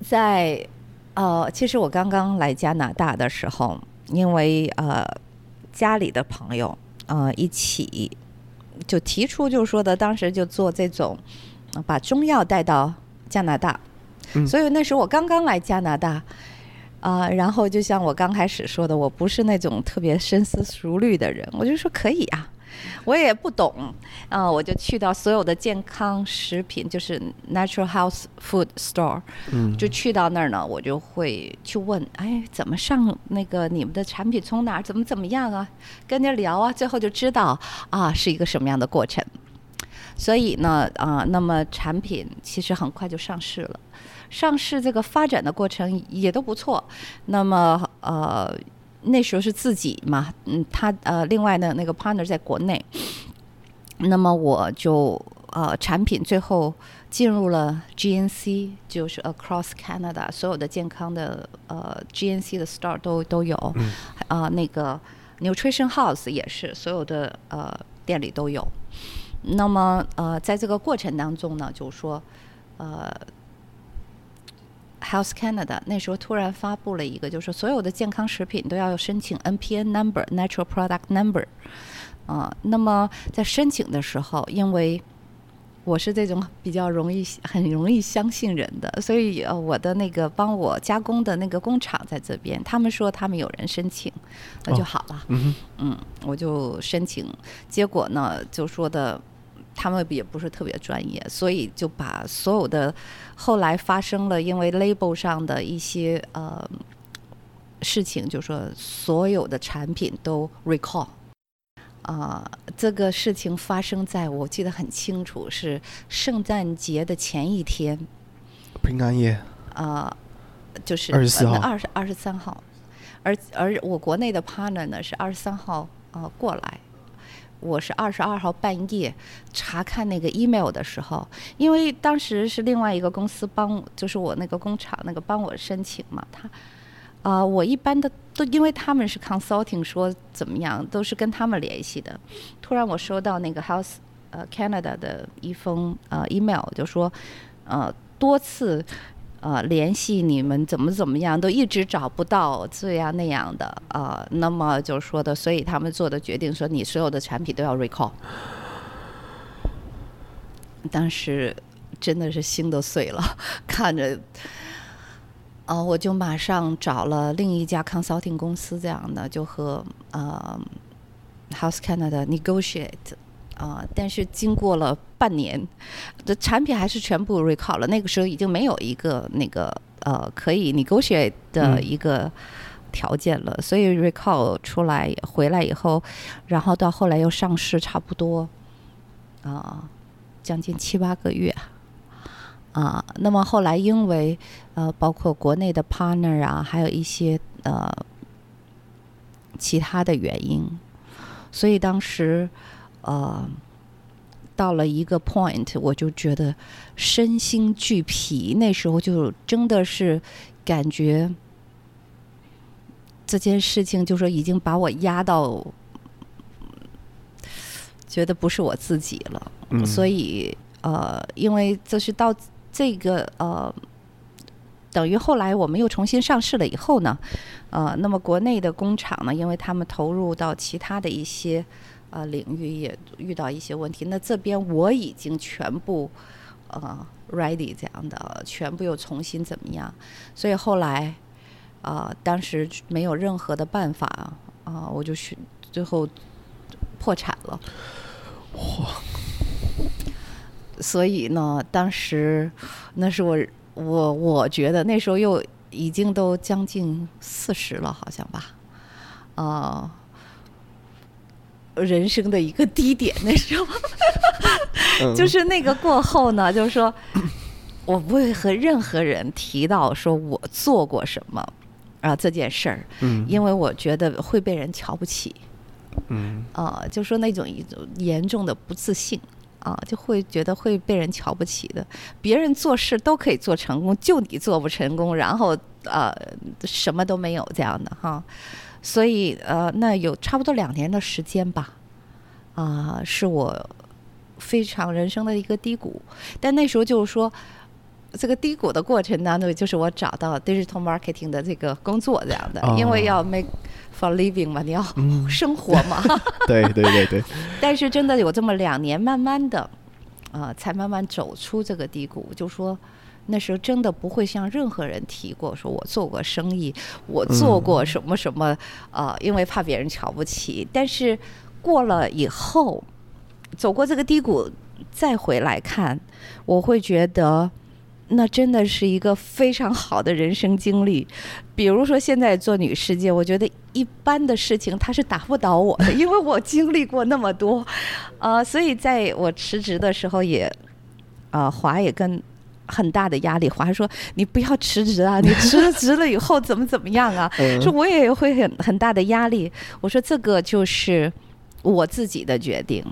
S2: 在呃，其实我刚刚来加拿大的时候，因为呃家里的朋友呃一起。就提出就说的，当时就做这种，把中药带到加拿大，嗯、所以那时候我刚刚来加拿大，啊、呃，然后就像我刚开始说的，我不是那种特别深思熟虑的人，我就说可以啊。我也不懂，啊、呃，我就去到所有的健康食品，就是 natural health food store，嗯，就去到那儿呢，我就会去问，哎，怎么上那个你们的产品从哪儿，怎么怎么样啊，跟人家聊啊，最后就知道啊是一个什么样的过程。所以呢，啊、呃，那么产品其实很快就上市了，上市这个发展的过程也都不错。那么，呃。那时候是自己嘛，嗯，他呃，另外的那个 partner 在国内，那么我就呃，产品最后进入了 GNC，就是 Across Canada 所有的健康的呃 GNC 的 store 都都有，啊、嗯呃，那个 Nutrition House 也是所有的呃店里都有。那么呃，在这个过程当中呢，就是说呃。Health Canada 那时候突然发布了一个，就是所有的健康食品都要申请 NPN number，Natural Product Number。啊、呃，那么在申请的时候，因为我是这种比较容易、很容易相信人的，所以呃，我的那个帮我加工的那个工厂在这边，他们说他们有人申请，那就好了。哦、嗯，嗯，我就申请，结果呢，就说的。他们也不是特别专业，所以就把所有的后来发生了因为 label 上的一些呃事情，就说所有的产品都 recall 啊、呃，这个事情发生在我记得很清楚，是圣诞节的前一天，
S1: 平安夜。
S2: 啊、呃，就是
S1: 二十四号，
S2: 二十二十三号，而而我国内的 partner 呢是二十三号啊、呃、过来。我是二十二号半夜查看那个 email 的时候，因为当时是另外一个公司帮，就是我那个工厂那个帮我申请嘛，他，啊、我一般的都因为他们是 consulting 说怎么样，都是跟他们联系的。突然我收到那个 House 呃 Canada 的一封呃 email，就说呃多次。呃，联系你们怎么怎么样，都一直找不到这样那样的啊、那么就说的，所以他们做的决定说，你所有的产品都要 recall。当时真的是心都碎了，看着，啊、我就马上找了另一家 consulting 公司，这样的就和呃 House Canada negotiate，啊、呃，但是经过了半年，的产品还是全部 recall 了。那个时候已经没有一个那个呃可以 negotiate 的一个条件了，嗯、所以 recall 出来回来以后，然后到后来又上市，差不多啊、呃、将近七八个月啊、呃。那么后来因为呃包括国内的 partner 啊，还有一些呃其他的原因，所以当时。呃，到了一个 point，我就觉得身心俱疲。那时候就真的是感觉这件事情，就说已经把我压到，觉得不是我自己了。嗯。所以呃，因为这是到这个呃，等于后来我们又重新上市了以后呢，呃，那么国内的工厂呢，因为他们投入到其他的一些。呃，领域也遇到一些问题。那这边我已经全部呃 ready 这样的，全部又重新怎么样？所以后来啊、当时没有任何的办法啊、我就去最后破产了。哇！所以呢，当时那是我我我觉得那时候又已经都将近四十了，好像吧？啊、人生的一个低点，那时候，就是那个过后呢，就是说，我不会和任何人提到说我做过什么啊这件事儿，因为我觉得会被人瞧不起，嗯，啊，就说那种一种严重的不自信啊，就会觉得会被人瞧不起的，别人做事都可以做成功，就你做不成功，然后呃什么都没有这样的哈。所以，呃，那有差不多两年的时间吧，啊、呃，是我非常人生的一个低谷。但那时候就是说，这个低谷的过程当中，就是我找到 digital marketing 的这个工作这样的，哦、因为要 make for living 嘛，你要生活嘛。嗯、对对对对。但是真的有这么两年，慢慢的，啊、呃，才慢慢走出这个低谷，就说。那时候真的不会向任何人提过，说我做过生意，我做过什么什么，啊、嗯呃，因为怕别人瞧不起。但是过了以后，走过这个低谷，再回来看，我会觉得那真的是一个非常好的人生经历。比如说现在做女世界，我觉得一般的事情它是打不倒我的，因为我经历过那么多，啊、呃，所以在我辞职的时候也，啊、呃，华也跟。很大的压力，我还说你不要辞职啊！你 辞了职了以后怎么怎么样啊？说我也会很很大的压力。我说这个就是我自己的决定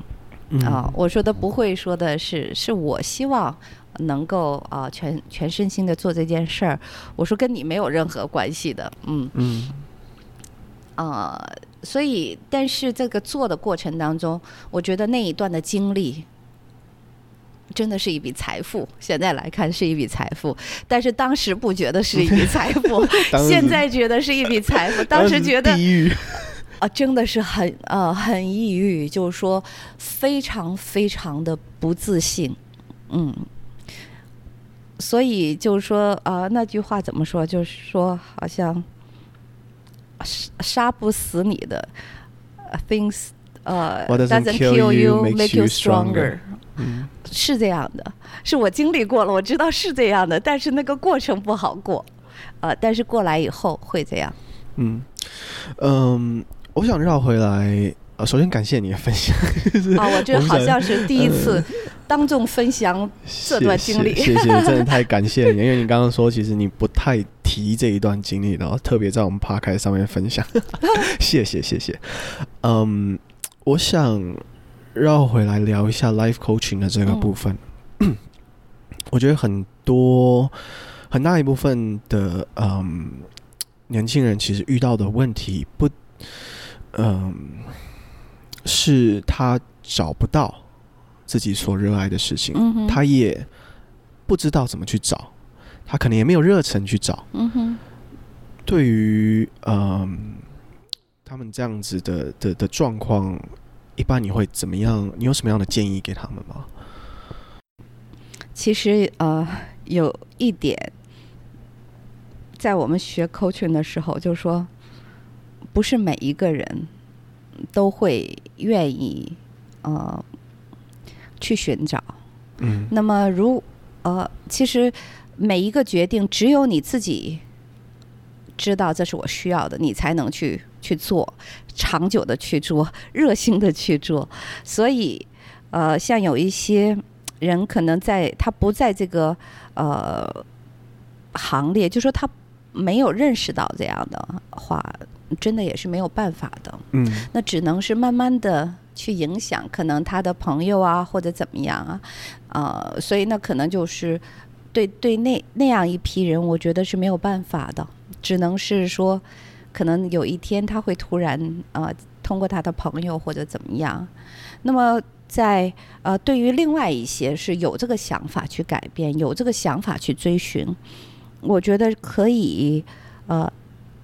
S2: 啊。我说的不会说的是，是我希望能够啊全全身心的做这件事儿。我说跟你没有任何关系的，嗯嗯啊。所以，但是这个做的过程当中，我觉得那一段的经历。真的是一笔财富，现在来看是一笔财富，但是当时不觉得是一笔 财富，现在觉得是一笔财富，当时觉得啊，真的是很呃很抑郁，就是说非常非常的不自信，嗯，所以就是说啊、呃，那句话怎么说？就是说好像杀杀不死你的 things 呃 doesn't kill you make you stronger。嗯，是这样的，是我经历过了，我知道是这样的，但是那个过程不好过，呃，但是过来以后会这样。嗯
S1: 嗯，我想绕回来，呃，首先感谢你的分享。
S2: 啊，我觉得好像是第一次当众分享这段经历，
S1: 谢谢，真的太感谢你，因为你刚刚说其实你不太提这一段经历，然后特别在我们 Podcast 上面分享，谢谢谢谢。嗯，我想。绕回来聊一下 life coaching 的这个部分，嗯、我觉得很多很大一部分的嗯年轻人其实遇到的问题不嗯是他找不到自己所热爱的事情，他也不知道怎么去找，他可能也没有热忱去找。嗯、哼对于嗯他们这样子的的的状况。一般你会怎么样？你有什么样的建议给他们吗？
S2: 其实呃，有一点，在我们学 coaching 的时候，就是说，不是每一个人都会愿意呃去寻找。
S1: 嗯，
S2: 那么如呃，其实每一个决定只有你自己知道这是我需要的，你才能去去做，长久的去做，热心的去做。所以呃，像有一些人可能在他不在这个呃行列，就说他没有认识到这样的话，真的也是没有办法的。
S1: 嗯，
S2: 那只能是慢慢的去影响，可能他的朋友啊，或者怎么样啊，呃，所以那可能就是对对那那样一批人，我觉得是没有办法的，只能是说，可能有一天他会突然呃，通过他的朋友或者怎么样，那么在呃，对于另外一些是有这个想法去改变，有这个想法去追寻，我觉得可以呃，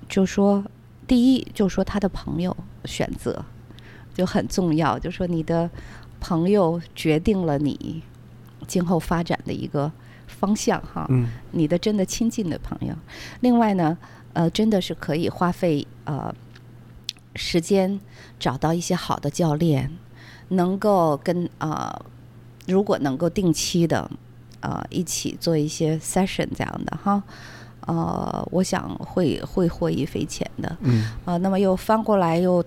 S2: 就说。第一，就说他的朋友选择就很重要，就说你的朋友决定了你今后发展的一个方向哈。
S1: 嗯。
S2: 你的真的亲近的朋友，另外呢，呃，真的是可以花费呃时间找到一些好的教练，能够跟啊、呃，如果能够定期的啊、呃、一起做一些 session 这样的哈。呃，我想会会获益匪浅的。
S1: 嗯。
S2: 啊、呃，那么又翻过来又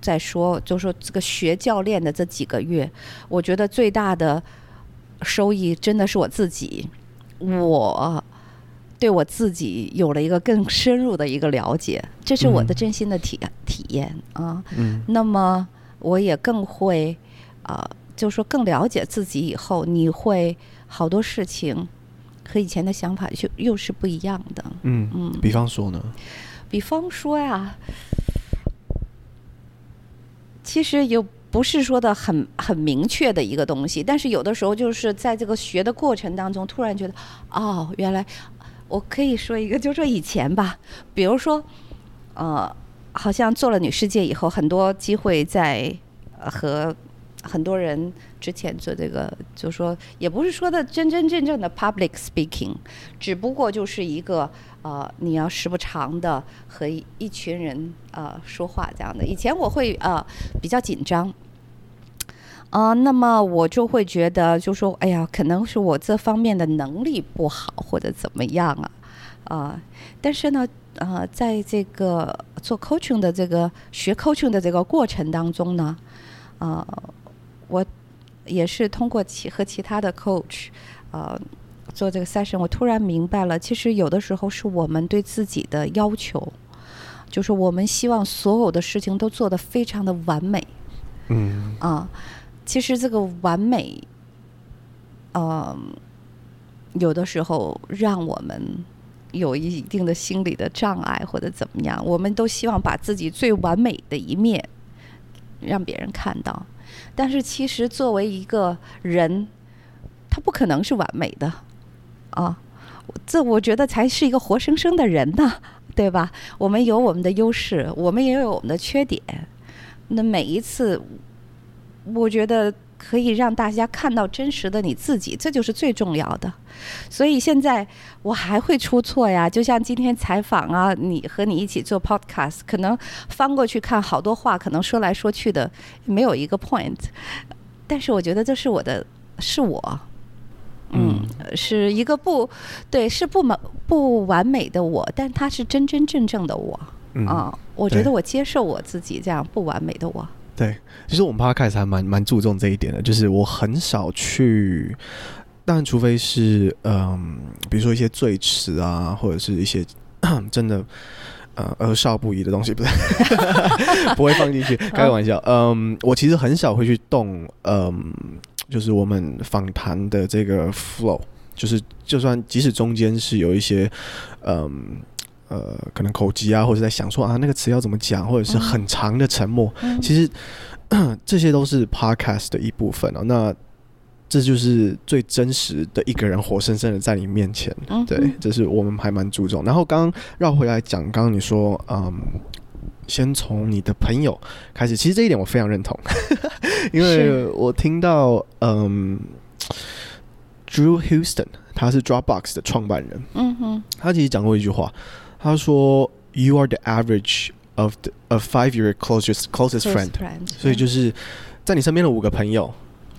S2: 再说，就说这个学教练的这几个月，我觉得最大的收益真的是我自己，我对我自己有了一个更深入的一个了解，这是我的真心的体、嗯、体验啊。
S1: 嗯。
S2: 那么我也更会啊、呃，就说更了解自己以后，你会好多事情。和以前的想法就又是不一样的。
S1: 嗯嗯，比方说呢？
S2: 比方说呀，其实又不是说的很很明确的一个东西，但是有的时候就是在这个学的过程当中，突然觉得，哦，原来我可以说一个，就说以前吧，比如说，呃，好像做了女世界以后，很多机会在和。很多人之前做这个，就说也不是说的真真正正的 public speaking，只不过就是一个呃，你要时不常的和一群人呃说话这样的。以前我会呃比较紧张，啊、呃，那么我就会觉得就说，哎呀，可能是我这方面的能力不好或者怎么样啊，啊、呃，但是呢，呃，在这个做 coaching 的这个学 coaching 的这个过程当中呢，啊、呃。我也是通过其和其他的 coach，呃，做这个 session，我突然明白了，其实有的时候是我们对自己的要求，就是我们希望所有的事情都做得非常的完美。
S1: 嗯。
S2: 啊，其实这个完美，嗯、呃，有的时候让我们有一定的心理的障碍或者怎么样，我们都希望把自己最完美的一面让别人看到。但是其实作为一个人，他不可能是完美的，啊，这我觉得才是一个活生生的人呢，对吧？我们有我们的优势，我们也有我们的缺点。那每一次，我觉得。可以让大家看到真实的你自己，这就是最重要的。所以现在我还会出错呀，就像今天采访啊，你和你一起做 podcast，可能翻过去看好多话，可能说来说去的没有一个 point。但是我觉得这是我的，是我，嗯，是一个不对，是不满不完美的我，但他是真真正正的我啊。我觉得我接受我自己这样不完美的我。
S1: 对，其实我们 Podcast 还蛮蛮注重这一点的，就是我很少去，但除非是嗯，比如说一些最迟啊，或者是一些 真的呃儿少不宜的东西，不是 不会放进去，开个玩笑。嗯，我其实很少会去动，嗯，就是我们访谈的这个 flow，就是就算即使中间是有一些嗯。呃，可能口急啊，或者在想说啊，那个词要怎么讲，或者是很长的沉默，嗯、其实这些都是 podcast 的一部分啊。那这就是最真实的一个人活生生的在你面前，嗯、对，这是我们还蛮注重。然后刚刚绕回来讲，刚刚你说，嗯，先从你的朋友开始，其实这一点我非常认同，因为我听到，嗯，Drew Houston 他是 Dropbox 的创办人，嗯哼，他其实讲过一句话。他说：“You are the average of the of five your closest closest friend。”所以就是在你身边的五个朋友，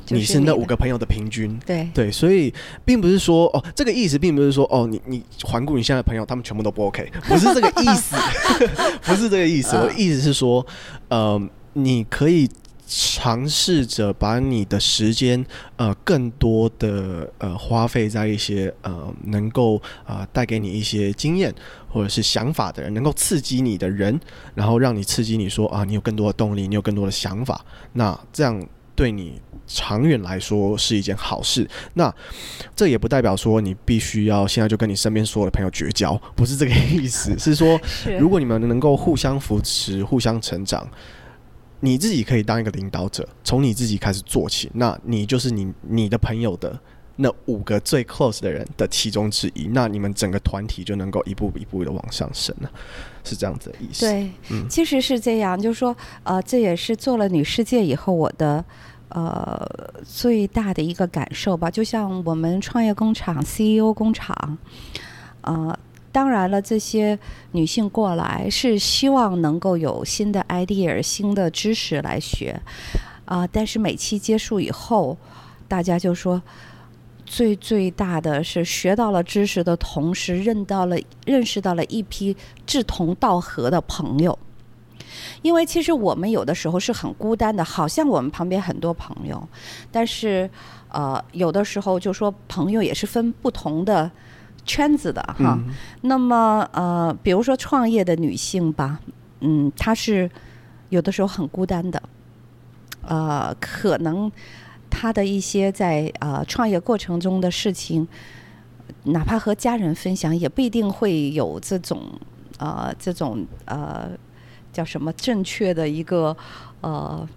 S1: 你是那五个朋友的平均。
S2: 对
S1: 对，所以并不是说哦，这个意思并不是说哦，你你环顾你现在的朋友，他们全部都不 OK，不是这个意思，不是这个意思。我的意思是说，呃，你可以。尝试着把你的时间呃更多的呃花费在一些呃能够啊带给你一些经验或者是想法的人，能够刺激你的人，然后让你刺激你说啊，你有更多的动力，你有更多的想法，那这样对你长远来说是一件好事。那这也不代表说你必须要现在就跟你身边所有的朋友绝交，不是这个意思，是说如果你们能够互相扶持、互相成长。你自己可以当一个领导者，从你自己开始做起。那你就是你你的朋友的那五个最 close 的人的其中之一。那你们整个团体就能够一步一步的往上升了，是这样子的意思。
S2: 对，嗯，其实是这样，就是说，呃，这也是做了女世界以后我的呃最大的一个感受吧。就像我们创业工厂 CEO 工厂，啊、呃。当然了，这些女性过来是希望能够有新的 idea、新的知识来学，啊、但是每期结束以后，大家就说，最最大的是学到了知识的同时，认到了认识到了一批志同道合的朋友。因为其实我们有的时候是很孤单的，好像我们旁边很多朋友，但是呃，有的时候就说朋友也是分不同的。圈子的哈，嗯、那么呃，比如说创业的女性吧，嗯，她是有的时候很孤单的，呃，可能她的一些在呃创业过程中的事情，哪怕和家人分享，也不一定会有这种呃这种呃叫什么正确的一个呃，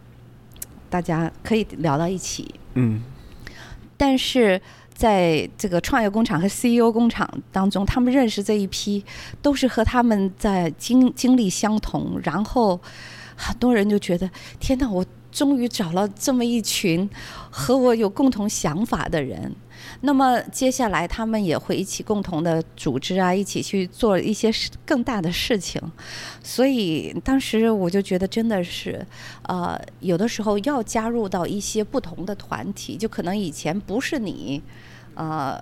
S2: 大家可以聊到一起，嗯，但是。在这个创业工厂和 CEO 工厂当中，他们认识这一批，都是和他们在经经历相同，然后很多人就觉得，天哪，我终于找了这么一群和我有共同想法的人。那么接下来他们也会一起共同的组织啊，一起去做一些更大的事情。所以当时我就觉得真的是，呃，有的时候要加入到一些不同的团体，就可能以前不是你，呃，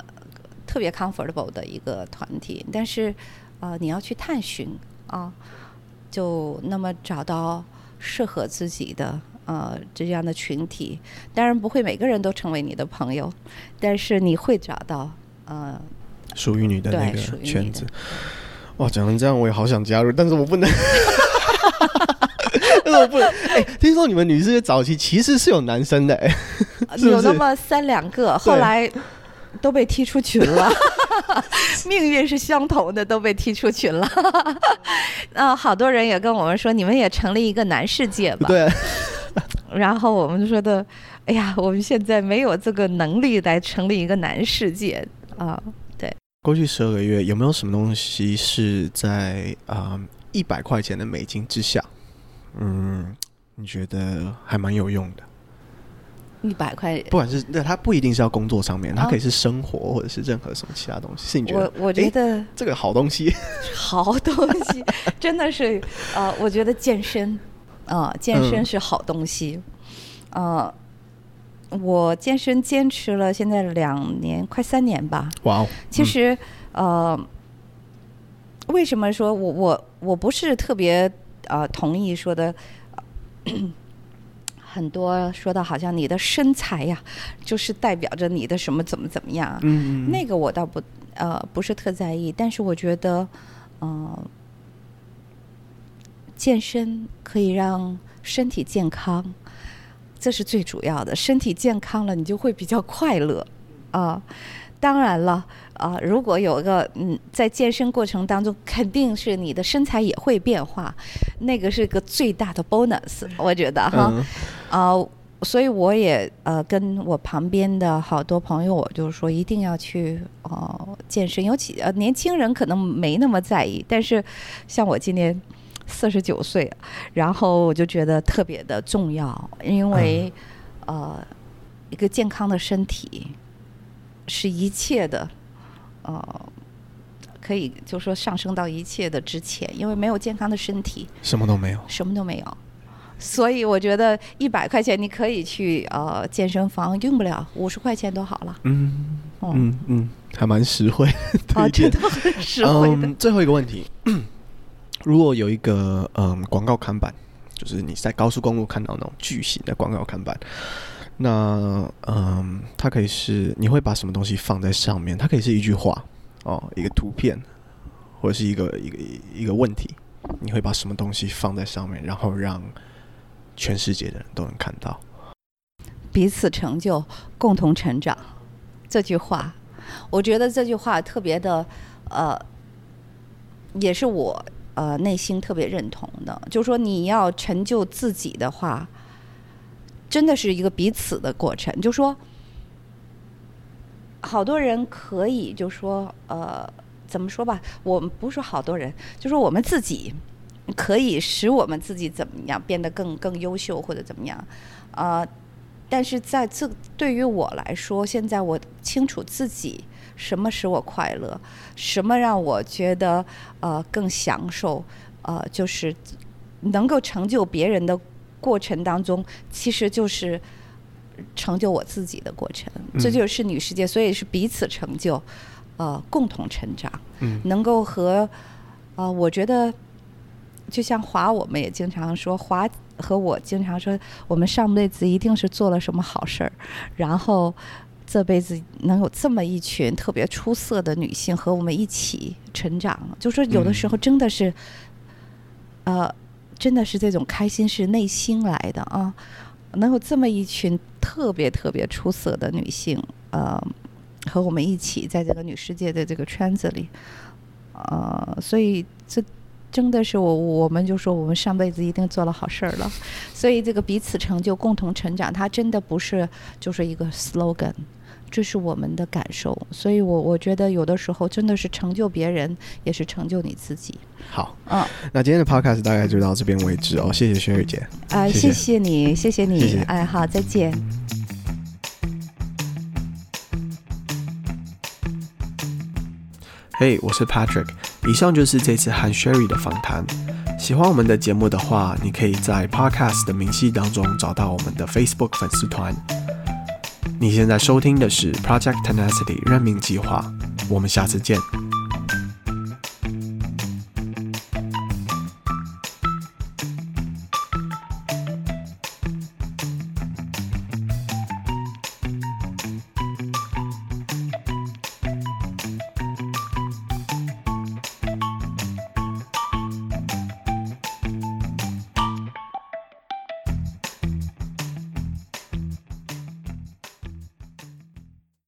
S2: 特别 comfortable 的一个团体，但是呃，你要去探寻啊，就那么找到适合自己的。呃，这样的群体，当然不会每个人都成为你的朋友，但是你会找到呃，
S1: 属于你的那个圈子。哇，讲成这样，我也好想加入，但是我不能，但是我不能。哎、欸，听说你们女世界早期其实是有男生的、欸，哎，
S2: 有那么三两个，后来都被踢出群了。命运是相同的，都被踢出群了。啊，好多人也跟我们说，你们也成立一个男世界吧？
S1: 对。
S2: 然后我们就说的，哎呀，我们现在没有这个能力来成立一个男世界啊。对，
S1: 过去十二个月有没有什么东西是在啊一百块钱的美金之下？嗯，你觉得还蛮有用的？
S2: 一百块，
S1: 不管是那它不一定是要工作上面，它可以是生活或者是任何什么其他东西。是你觉得？
S2: 我我觉得
S1: 这个好东西，
S2: 好东西真的是呃，我觉得健身。啊、呃，健身是好东西。嗯、呃，我健身坚持了现在两年，快三年吧。
S1: 哇哦！
S2: 其实，嗯、呃，为什么说我我我不是特别呃同意说的？很多说的好像你的身材呀，就是代表着你的什么怎么怎么样。嗯嗯。那个我倒不呃不是特在意，但是我觉得，嗯、呃。健身可以让身体健康，这是最主要的。身体健康了，你就会比较快乐啊。当然了啊，如果有一个嗯，在健身过程当中，肯定是你的身材也会变化，那个是个最大的 bonus，我觉得哈。嗯、啊，所以我也呃跟我旁边的好多朋友，我就说一定要去哦、呃、健身，尤其呃年轻人可能没那么在意，但是像我今年。四十九岁，然后我就觉得特别的重要，因为，嗯、呃，一个健康的身体是一切的，呃，可以就说上升到一切的之前，因为没有健康的身体，
S1: 什么都没有，
S2: 什么都没有。所以我觉得一百块钱你可以去呃健身房，用不了五十块钱都好了。
S1: 嗯嗯嗯，还蛮实惠。
S2: 啊，真的很实惠的。
S1: 嗯，最后一个问题，如果有一个嗯广告看板，就是你在高速公路看到那种巨型的广告看板，那嗯，它可以是你会把什么东西放在上面？它可以是一句话哦，一个图片，或者是一个一个一个问题，你会把什么东西放在上面，然后让全世界的人都能看到？
S2: 彼此成就，共同成长。这句话，我觉得这句话特别的，呃，也是我。呃，内心特别认同的，就是说你要成就自己的话，真的是一个彼此的过程。就说，好多人可以就说，呃，怎么说吧？我们不是说好多人，就说我们自己可以使我们自己怎么样变得更更优秀或者怎么样，呃，但是在这对于我来说，现在我清楚自己。什么使我快乐？什么让我觉得呃更享受？呃，就是能够成就别人的过程当中，其实就是成就我自己的过程。嗯、这就是女世界，所以是彼此成就，呃，共同成长。嗯、能够和呃，我觉得就像华，我们也经常说，华和我经常说，我们上辈子一定是做了什么好事儿，然后。这辈子能有这么一群特别出色的女性和我们一起成长，就说有的时候真的是，嗯、呃，真的是这种开心是内心来的啊！能有这么一群特别特别出色的女性，呃，和我们一起在这个女世界的这个圈子里，呃，所以这真的是我，我们就说我们上辈子一定做了好事儿了。所以这个彼此成就、共同成长，它真的不是就是一个 slogan。这是我们的感受，所以我我觉得有的时候真的是成就别人，也是成就你自己。
S1: 好，嗯，那今天的 podcast 大概就到这边为止哦，谢谢 Sherry 姐。
S2: 啊、呃，谢谢你，谢谢你，谢谢哎，好，再见。
S1: 嘿，hey, 我是 Patrick，以上就是这次和 Sherry 的访谈。喜欢我们的节目的话，你可以在 podcast 的明细当中找到我们的 Facebook 粉丝团。你现在收听的是 Project Tenacity 任命计划，我们下次见。